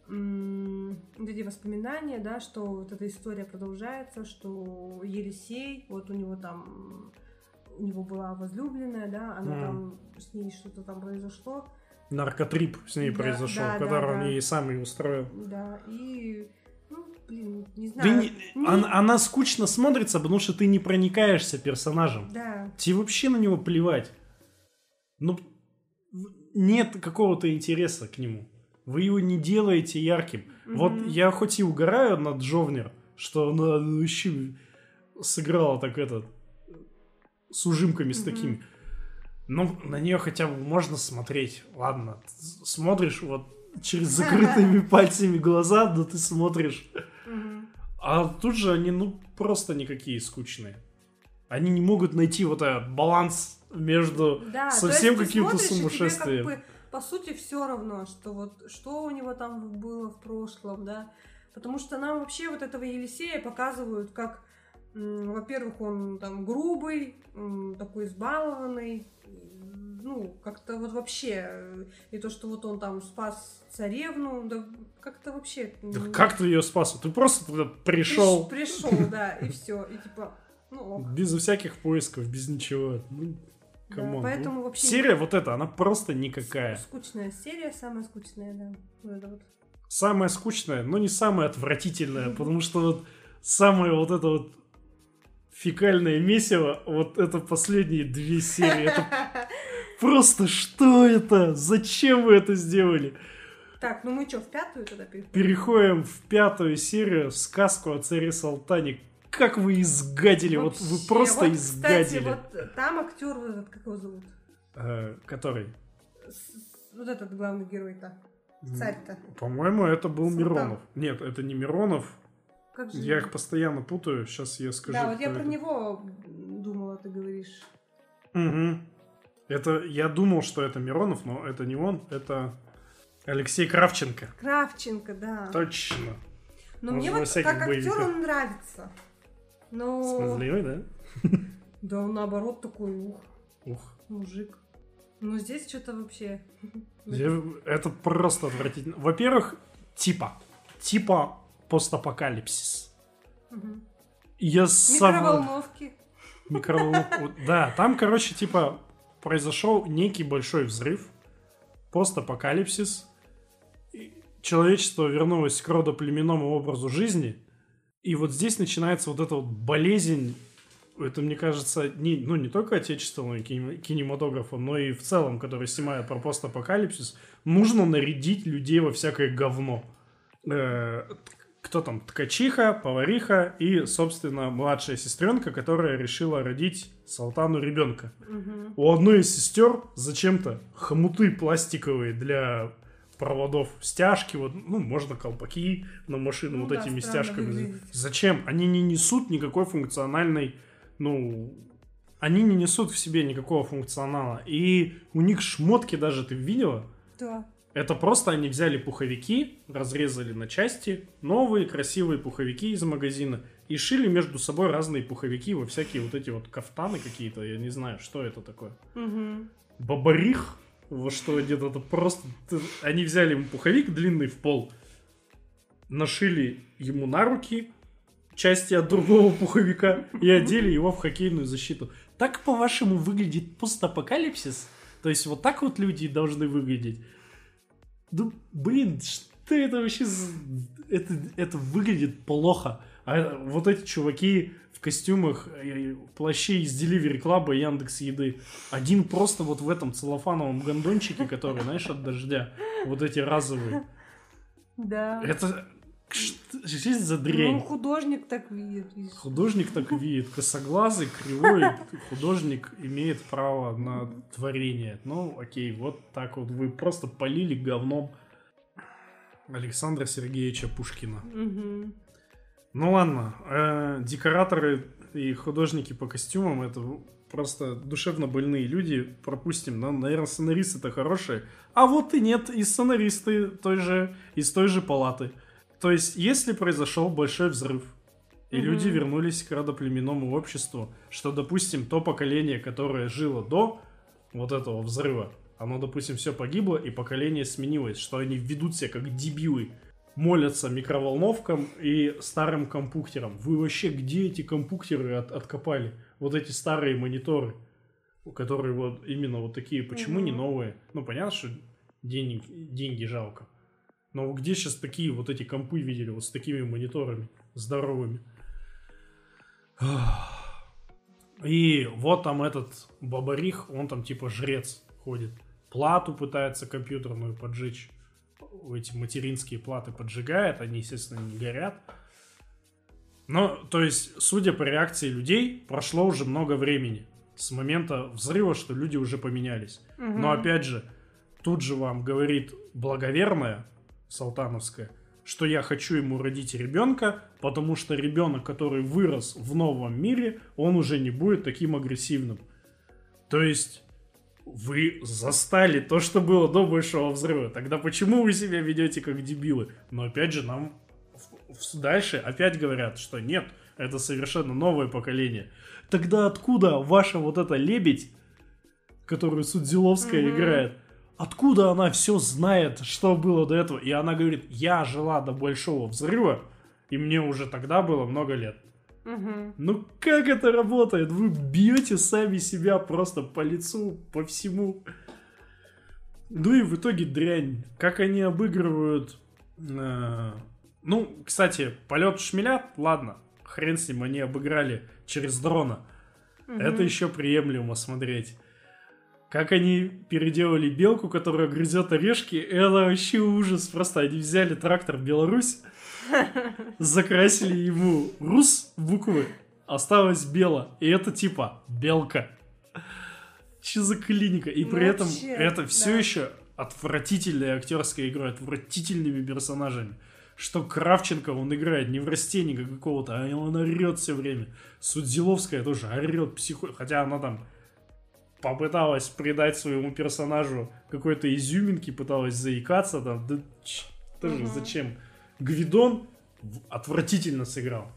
вот эти воспоминания, да, что вот эта история продолжается, что Елисей, вот у него там, у него была возлюбленная, да, она Мгм. там, с ней что-то там произошло, Наркотрип с ней Да, произошел, да, да, который он да. ей сам и устроил. да, и, ну, блин, не знаю. не- не- она, она скучно смотрится, потому что ты не проникаешься персонажем. Да, Тебе вообще на него плевать. Ну, нет какого-то интереса к нему. Вы его не делаете ярким. Вот Мгм. я хоть и угораю над Джовнер, что она вообще сыграла так этот с ужимками с Мгм. такими. Ну, на нее хотя бы можно смотреть. Ладно, смотришь вот через закрытыми пальцами глаза, но ты смотришь. А тут же они, ну, просто никакие скучные. Они не могут найти вот этот баланс между Да, совсем каким-то сумасшествием. как бы, по сути, все равно, что вот что у него там было в прошлом, да. Потому что нам вообще вот этого Елисея показывают как, во-первых, он там грубый, такой избалованный, ну, как-то вот вообще, э, и то, что вот он там спас царевну, да как-то вообще... Да м, Как ты ее спас? Ты просто туда пришел Пришел, да, и все, и типа, ну, ок. без всяких поисков, без ничего. Ну, Да, come on. поэтому Ну, вообще Серия вот эта, она просто никакая. скучная серия, самая скучная, да. Вот это вот. Самая скучная, но не самая отвратительная, потому что вот самое вот это вот фекальное месиво, вот это последние две серии. Это просто что это? Зачем вы это сделали? Так, ну мы что, в пятую тогда переходим? Переходим в пятую серию, в сказку о царе Салтане. Как вы изгадили, вот вы Вообще, просто вот, изгадили. Кстати, вот там актер, этот, как его зовут? Э, который? С- Вот этот главный герой-то. Царь-то. По-моему, это был Салтан. Миронов. Нет, это не Миронов. Как же Я их постоянно путаю. Сейчас я скажу. Да, вот я кто про это. него думала, ты говоришь. Мгм. Это я думал, что это Миронов, но это не он, это Алексей Кравченко. Кравченко, да. Точно. Но Он мне вот как актер он нравится. Но... Смазливый, да? Да, он наоборот такой, ух, Ух. мужик. Но здесь что-то вообще... Это просто отвратительно. Во-первых, типа. Типа постапокалипсис. Мгм. Я сам... Микроволновки. Микроволновку. Вот, Да, там, короче, типа, произошел некий большой взрыв, постапокалипсис, человечество вернулось к родоплеменному образу жизни, и вот здесь начинается вот эта вот болезнь, это, мне кажется, не, ну, не только отечественного кинем- кинематографа, но и в целом, который снимает про постапокалипсис, нужно нарядить людей во всякое говно. Э, кто там? Ткачиха, повариха и, собственно, младшая сестренка, которая решила родить Салтану ребенка. Мгм. У одной из сестер зачем-то хомуты пластиковые для проводов стяжки, вот, ну, можно колпаки на машину Ну вот да, этими стяжками. выглядит. Зачем? Они не несут никакой функциональной, ну, они не несут в себе никакого функционала. И у них шмотки даже, ты видела? Да. Это просто они взяли пуховики, разрезали на части, новые красивые пуховики из магазина, и шили между собой разные пуховики во всякие вот эти вот кафтаны какие-то, я не знаю, что это такое. Мгм. Бабарих? Во что одет, это просто... Они взяли ему пуховик длинный в пол, нашили ему на руки части от другого пуховика и одели его в хоккейную защиту. Так, по-вашему, выглядит постапокалипсис? То есть вот так вот люди должны выглядеть? Ну, блин, что это вообще. Это, это выглядит плохо. А вот эти чуваки в костюмах, э, плаще из Delivery Club и Яндекс Еды. Один просто вот в этом целлофановом гондончике, который, знаешь, от дождя. Вот эти разовые. Да. Это... Что, это за Ну, дрянь? художник так видит. Художник так видит. Косоглазый, кривой. Художник имеет право на творение. Ну, окей, вот так вот. Вы просто полили говном Александра Сергеевича Пушкина. Мгм. Ну ладно, э, декораторы и художники по костюмам это просто душевно больные люди. Пропустим, но, наверное, сценаристы-то хорошие. А вот и нет, и сценаристы той же, из той же палаты. То есть, если произошел большой взрыв, и Мгм. люди вернулись к родоплеменному обществу, что, допустим, то поколение, которое жило до вот этого взрыва, оно, допустим, все погибло, и поколение сменилось, что они ведут себя как дебилы, молятся микроволновкам и старым компьютерам. Вы вообще где эти компьютеры от- откопали? Вот эти старые мониторы, у которые вот именно вот такие. Почему не Мгм. новые? Ну, понятно, что денег, деньги жалко. Но где сейчас такие вот эти компы видели, вот с такими мониторами здоровыми? И вот там этот бабарих, он там типа жрец ходит. Плату пытается компьютерную поджечь. Эти материнские платы поджигает, они, естественно, не горят. Но, то есть, судя по реакции людей, прошло уже много времени с момента взрыва, что люди уже поменялись. Но опять же, тут же вам говорит благоверная Салтановская, что я хочу ему родить ребенка, потому что ребенок, который вырос в новом мире, он уже не будет таким агрессивным. То есть вы застали то, что было до большого взрыва. Тогда почему вы себя ведете как дебилы? Но опять же, нам дальше опять говорят, что нет, это совершенно новое поколение. Тогда откуда ваша вот эта лебедь, которую Судзиловская Мгм. играет, откуда она все знает, что было до этого? И она говорит, я жила до большого взрыва, и мне уже тогда было много лет. Ну как это работает? Вы бьете сами себя просто по лицу, по всему. Ну и в итоге дрянь. Как они обыгрывают... э, Ну, кстати, полет шмеля, ладно, хрен с ним, они обыграли через дрона. Это еще приемлемо смотреть. Как они переделали белку, которая грызет орешки, это вообще ужас. Просто они взяли трактор Беларусь, закрасили ему рус буквы, осталось бело. И это типа белка. Че за клиника? И при Ну, этом вообще, это все да. еще отвратительная актерская игра, отвратительными персонажами. Что Кравченко, он играет не в растеника какого-то, а он орет все время. Судзиловская тоже орет психо... Хотя она там попыталась придать своему персонажу какой-то изюминки, пыталась заикаться там. Да тоже Мгм. зачем? Гвидон отвратительно сыграл.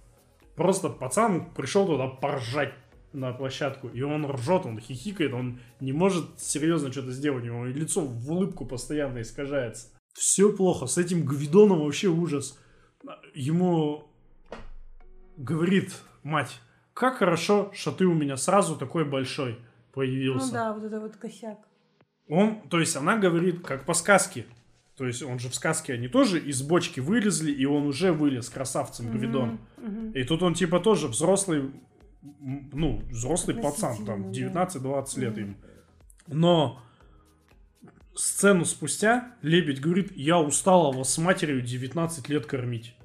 Просто пацан пришел туда поржать на площадку, и он ржет, он хихикает, он не может серьезно что-то сделать, у него лицо в улыбку постоянно искажается. Все плохо, с этим Гвидоном вообще ужас. Ему говорит мать, как хорошо, что ты у меня сразу такой большой появился. Ну да, вот это вот косяк. Он, то есть она говорит, как по сказке. То есть он же в сказке, они тоже из бочки вылезли, и он уже вылез красавцем Гвидон. Мгм, мгм. И тут он типа тоже взрослый, ну, взрослый пацан, там, Относительно, 19-20 лет Мгм. ему. Но сцену спустя Лебедь говорит, я устала вас с матерью 19 лет кормить.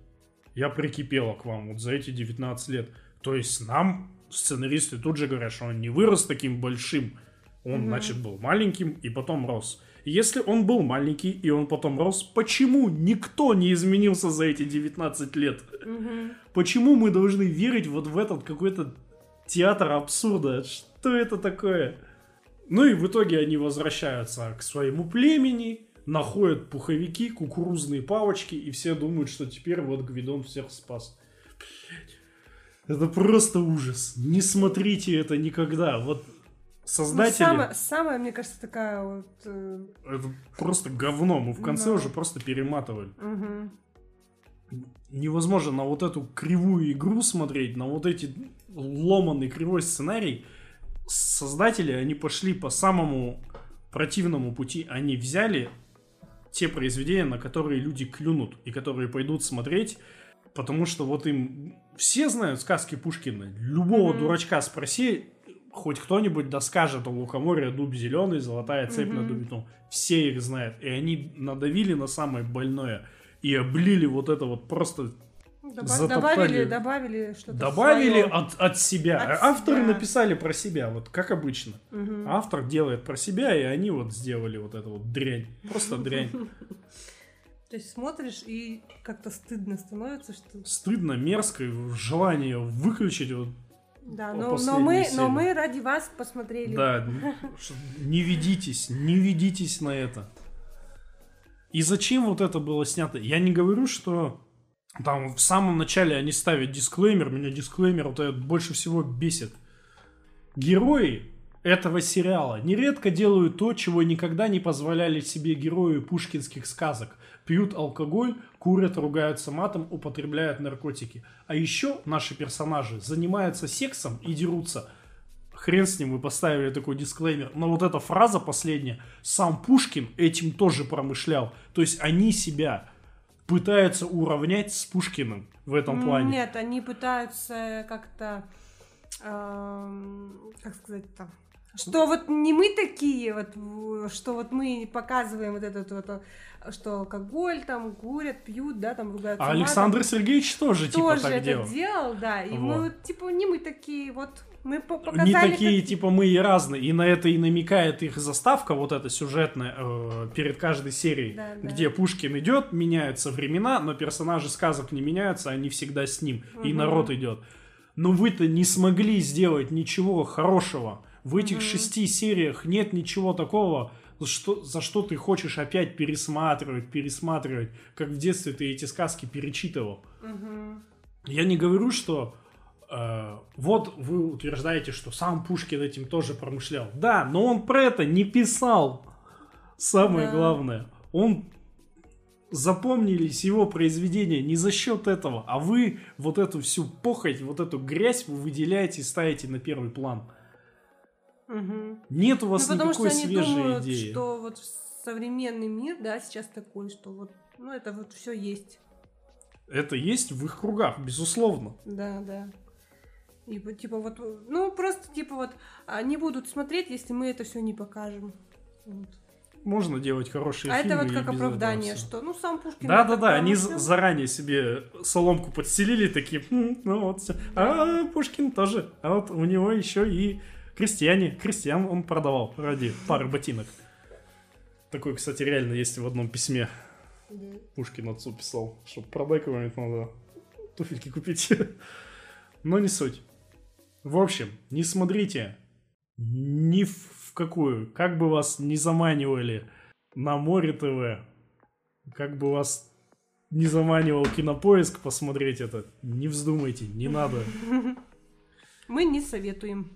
Я прикипела к вам вот за эти 19 лет. То есть нам сценаристы тут же говорят, что он не вырос таким большим. Он, Мгм. значит, был маленьким и потом рос. Если он был маленький и он потом рос, почему никто не изменился за эти 19 лет? Мгм. Почему мы должны верить вот в этот какой-то театр абсурда? Что это такое? Ну и в итоге они возвращаются к своему племени, находят пуховики, кукурузные палочки, и все думают, что теперь вот Гвидон всех спас. Блядь. Это просто ужас. Не смотрите это никогда. Вот Ну, создатели... самое, самое, мне кажется, такая вот... э, Это просто говно. Мы в конце Да. уже просто перематывали. мгм. невозможно на вот эту кривую игру смотреть, на вот эти ломанный кривой сценарий. Создатели, они пошли по самому противному пути. Они взяли те произведения, на которые люди клюнут и которые пойдут смотреть, потому что вот им все знают сказки Пушкина. Любого Мгм. дурачка спроси, хоть кто-нибудь доскажет о лукоморье, дуб зеленый, золотая цепь на Мгм. дубе. том». Все их знают. И они надавили на самое больное и облили вот это вот просто Доба- Затоптали. добавили, добавили что-то добавили своё. от, от себя. От Авторы себя. написали про себя, вот как обычно. Мгм. Автор делает про себя, и они вот сделали вот эту вот дрянь. Просто дрянь. То есть смотришь и как-то стыдно становится, что... Стыдно, мерзко, желание выключить. Вот. Да, но, но, мы, серии. но мы ради вас посмотрели. Да, не ведитесь, не ведитесь на это. И зачем вот это было снято? Я не говорю, что там в самом начале они ставят дисклеймер, меня дисклеймер вот этот больше всего бесит. Герои этого сериала нередко делают то, чего никогда не позволяли себе герои пушкинских сказок. Пьют алкоголь, курят, ругаются матом, употребляют наркотики. А еще наши персонажи занимаются сексом и дерутся. Хрен с ним, вы поставили такой дисклеймер. Но вот эта фраза последняя, сам Пушкин этим тоже промышлял. То есть они себя пытаются уравнять с Пушкиным в этом плане. Нет, они пытаются как-то, эм, как сказать-то, что вот не мы такие, вот, что вот мы показываем вот этот вот, э, что алкоголь там курят, пьют, да, там ругаются. А. Александр Сергеевич тоже, типа тоже так это делал. делал, да, и мы Вот. вот, типа не мы такие, вот мы по- показали. Не такие, как- типа, мы и разные. И на это и намекает их заставка, вот эта сюжетная, э, перед каждой серией, Да, да. где Пушкин идет, меняются времена, но персонажи сказок не меняются, они всегда с ним, и Мгм. народ идет. Но вы-то не смогли сделать ничего хорошего. В этих Мгм. шести сериях нет ничего такого, что, за что ты хочешь опять пересматривать, пересматривать, как в детстве ты эти сказки перечитывал. Мгм. Я не говорю, что э, вот вы утверждаете, что сам Пушкин этим тоже промышлял. Да, но он про это не писал. Самое Да. главное. Он запомнились его произведения не за счет этого, а вы вот эту всю похоть, вот эту грязь вы выделяете и ставите на первый план. Мгм. Нет у вас ну, потому никакой что они свежей думают, идеи. что вот современный мир, да, сейчас такой, что вот, ну, это вот все есть. Это есть в их кругах, безусловно. Да, да. И типа вот, ну, просто, типа вот, они будут смотреть, если мы это все не покажем. Вот. Можно делать хорошие А фильмы. это вот как оправдание, что, ну, сам Пушкин... Да, да, да, они промысел. заранее себе соломку подстелили, такие, «Хм, ну вот все. А Пушкин тоже. А вот у него еще и крестьяне, крестьян он продавал ради пары ботинок. Такой, кстати, реально есть в одном письме. Пушкин отцу писал, что продай кого-нибудь надо туфельки купить. Но не суть. В общем, не смотрите ни в какую, как бы вас не заманивали на море ТВ, как бы вас не заманивал кинопоиск посмотреть это, не вздумайте, не надо. Мы не советуем.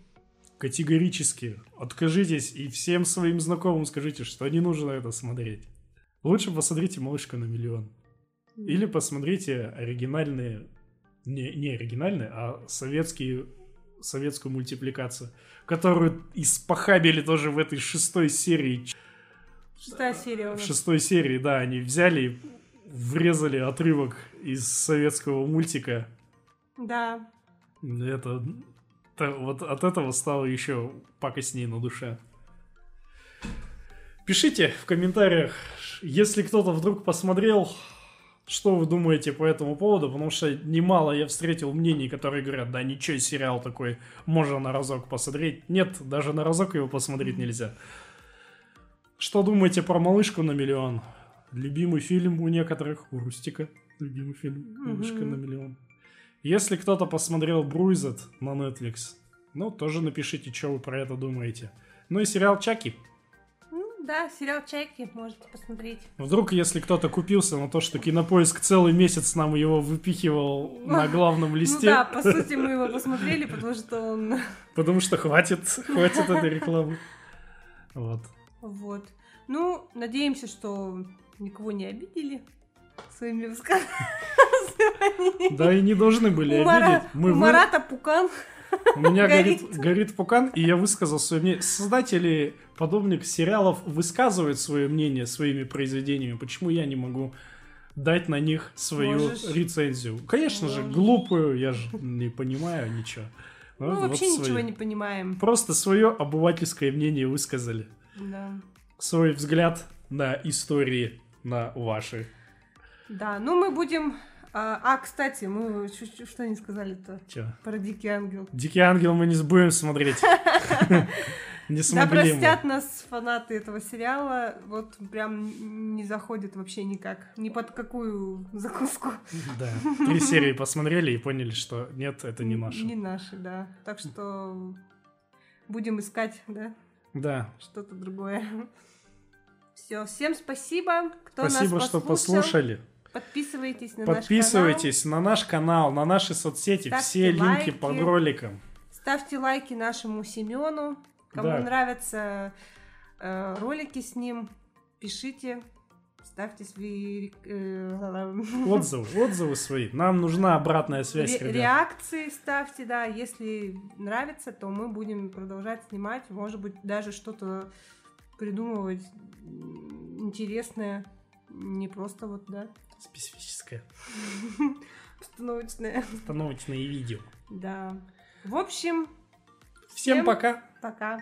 Категорически откажитесь и всем своим знакомым скажите, что не нужно это смотреть. Лучше посмотрите «Малышка на миллион». Или посмотрите оригинальные, не, не оригинальные, а советские, советскую мультипликацию, которую испохабили тоже в этой шестой серии. Шестая серия В шестой серии, да, они взяли и врезали отрывок из советского мультика. Да. Это, вот от этого стало еще пакостнее на душе. Пишите в комментариях, если кто-то вдруг посмотрел, что вы думаете по этому поводу, потому что немало я встретил мнений, которые говорят, да ничего, сериал такой, можно на разок посмотреть. Нет, даже на разок его посмотреть нельзя. Что думаете про «Малышку на миллион»? Любимый фильм у некоторых, у Рустика. Любимый фильм «Малышка на миллион». Если кто-то посмотрел Бруйзет на Netflix, ну, тоже напишите, что вы про это думаете. Ну и сериал Чаки. Ну, да, сериал «Чайки» можете посмотреть. Вдруг, если кто-то купился на то, что Кинопоиск целый месяц нам его выпихивал на главном Ну листе, да, по сути, мы его посмотрели, потому что он... потому что хватит, хватит этой рекламы. Вот. Вот. Ну, надеемся, что никого не обидели своими высказываниями. Да и не должны были обидеть. Мы Марата Пукан. У меня горит, горит. горит пукан, и я высказал свое мнение. Создатели подобных сериалов высказывают свое мнение своими произведениями. Почему я не могу дать на них свою Можешь. рецензию? Конечно же, Можешь. глупую, я же не понимаю ничего. Мы Вот- вот вообще свои. ничего не понимаем. Просто свое обывательское мнение высказали. Да. Свой взгляд на истории, на ваши. Да, ну мы будем... А, а, кстати, мы что не сказали-то Чё? про Дикий Ангел. Дикий ангел мы не будем смотреть. Да Несмогли мы. простят нас фанаты этого сериала, вот прям не заходит вообще никак, ни под какую закуску. Да, три серии посмотрели и поняли, что нет, это не наше. Не наши, да. Так что будем искать, да, Да, что-то другое. Все, всем спасибо, кто спасибо, нас что послушал. послушали. Подписывайтесь на Подписывайтесь на наш канал, на наши соцсети, Ставьте все линки лайки. под роликом. наш канал. Ставьте лайки нашему Семену. Кому Да. нравятся э, ролики с ним, пишите, ставьте свои э, Отзывы, отзывы свои. Нам нужна обратная связь, ре- ребят. реакции ставьте, да. Если нравится, то мы будем продолжать снимать, может быть, даже что-то придумывать интересное, не просто вот, да, Специфическое. постановочное. Установочные видео. Да. В общем, Всем Всем пока. пока.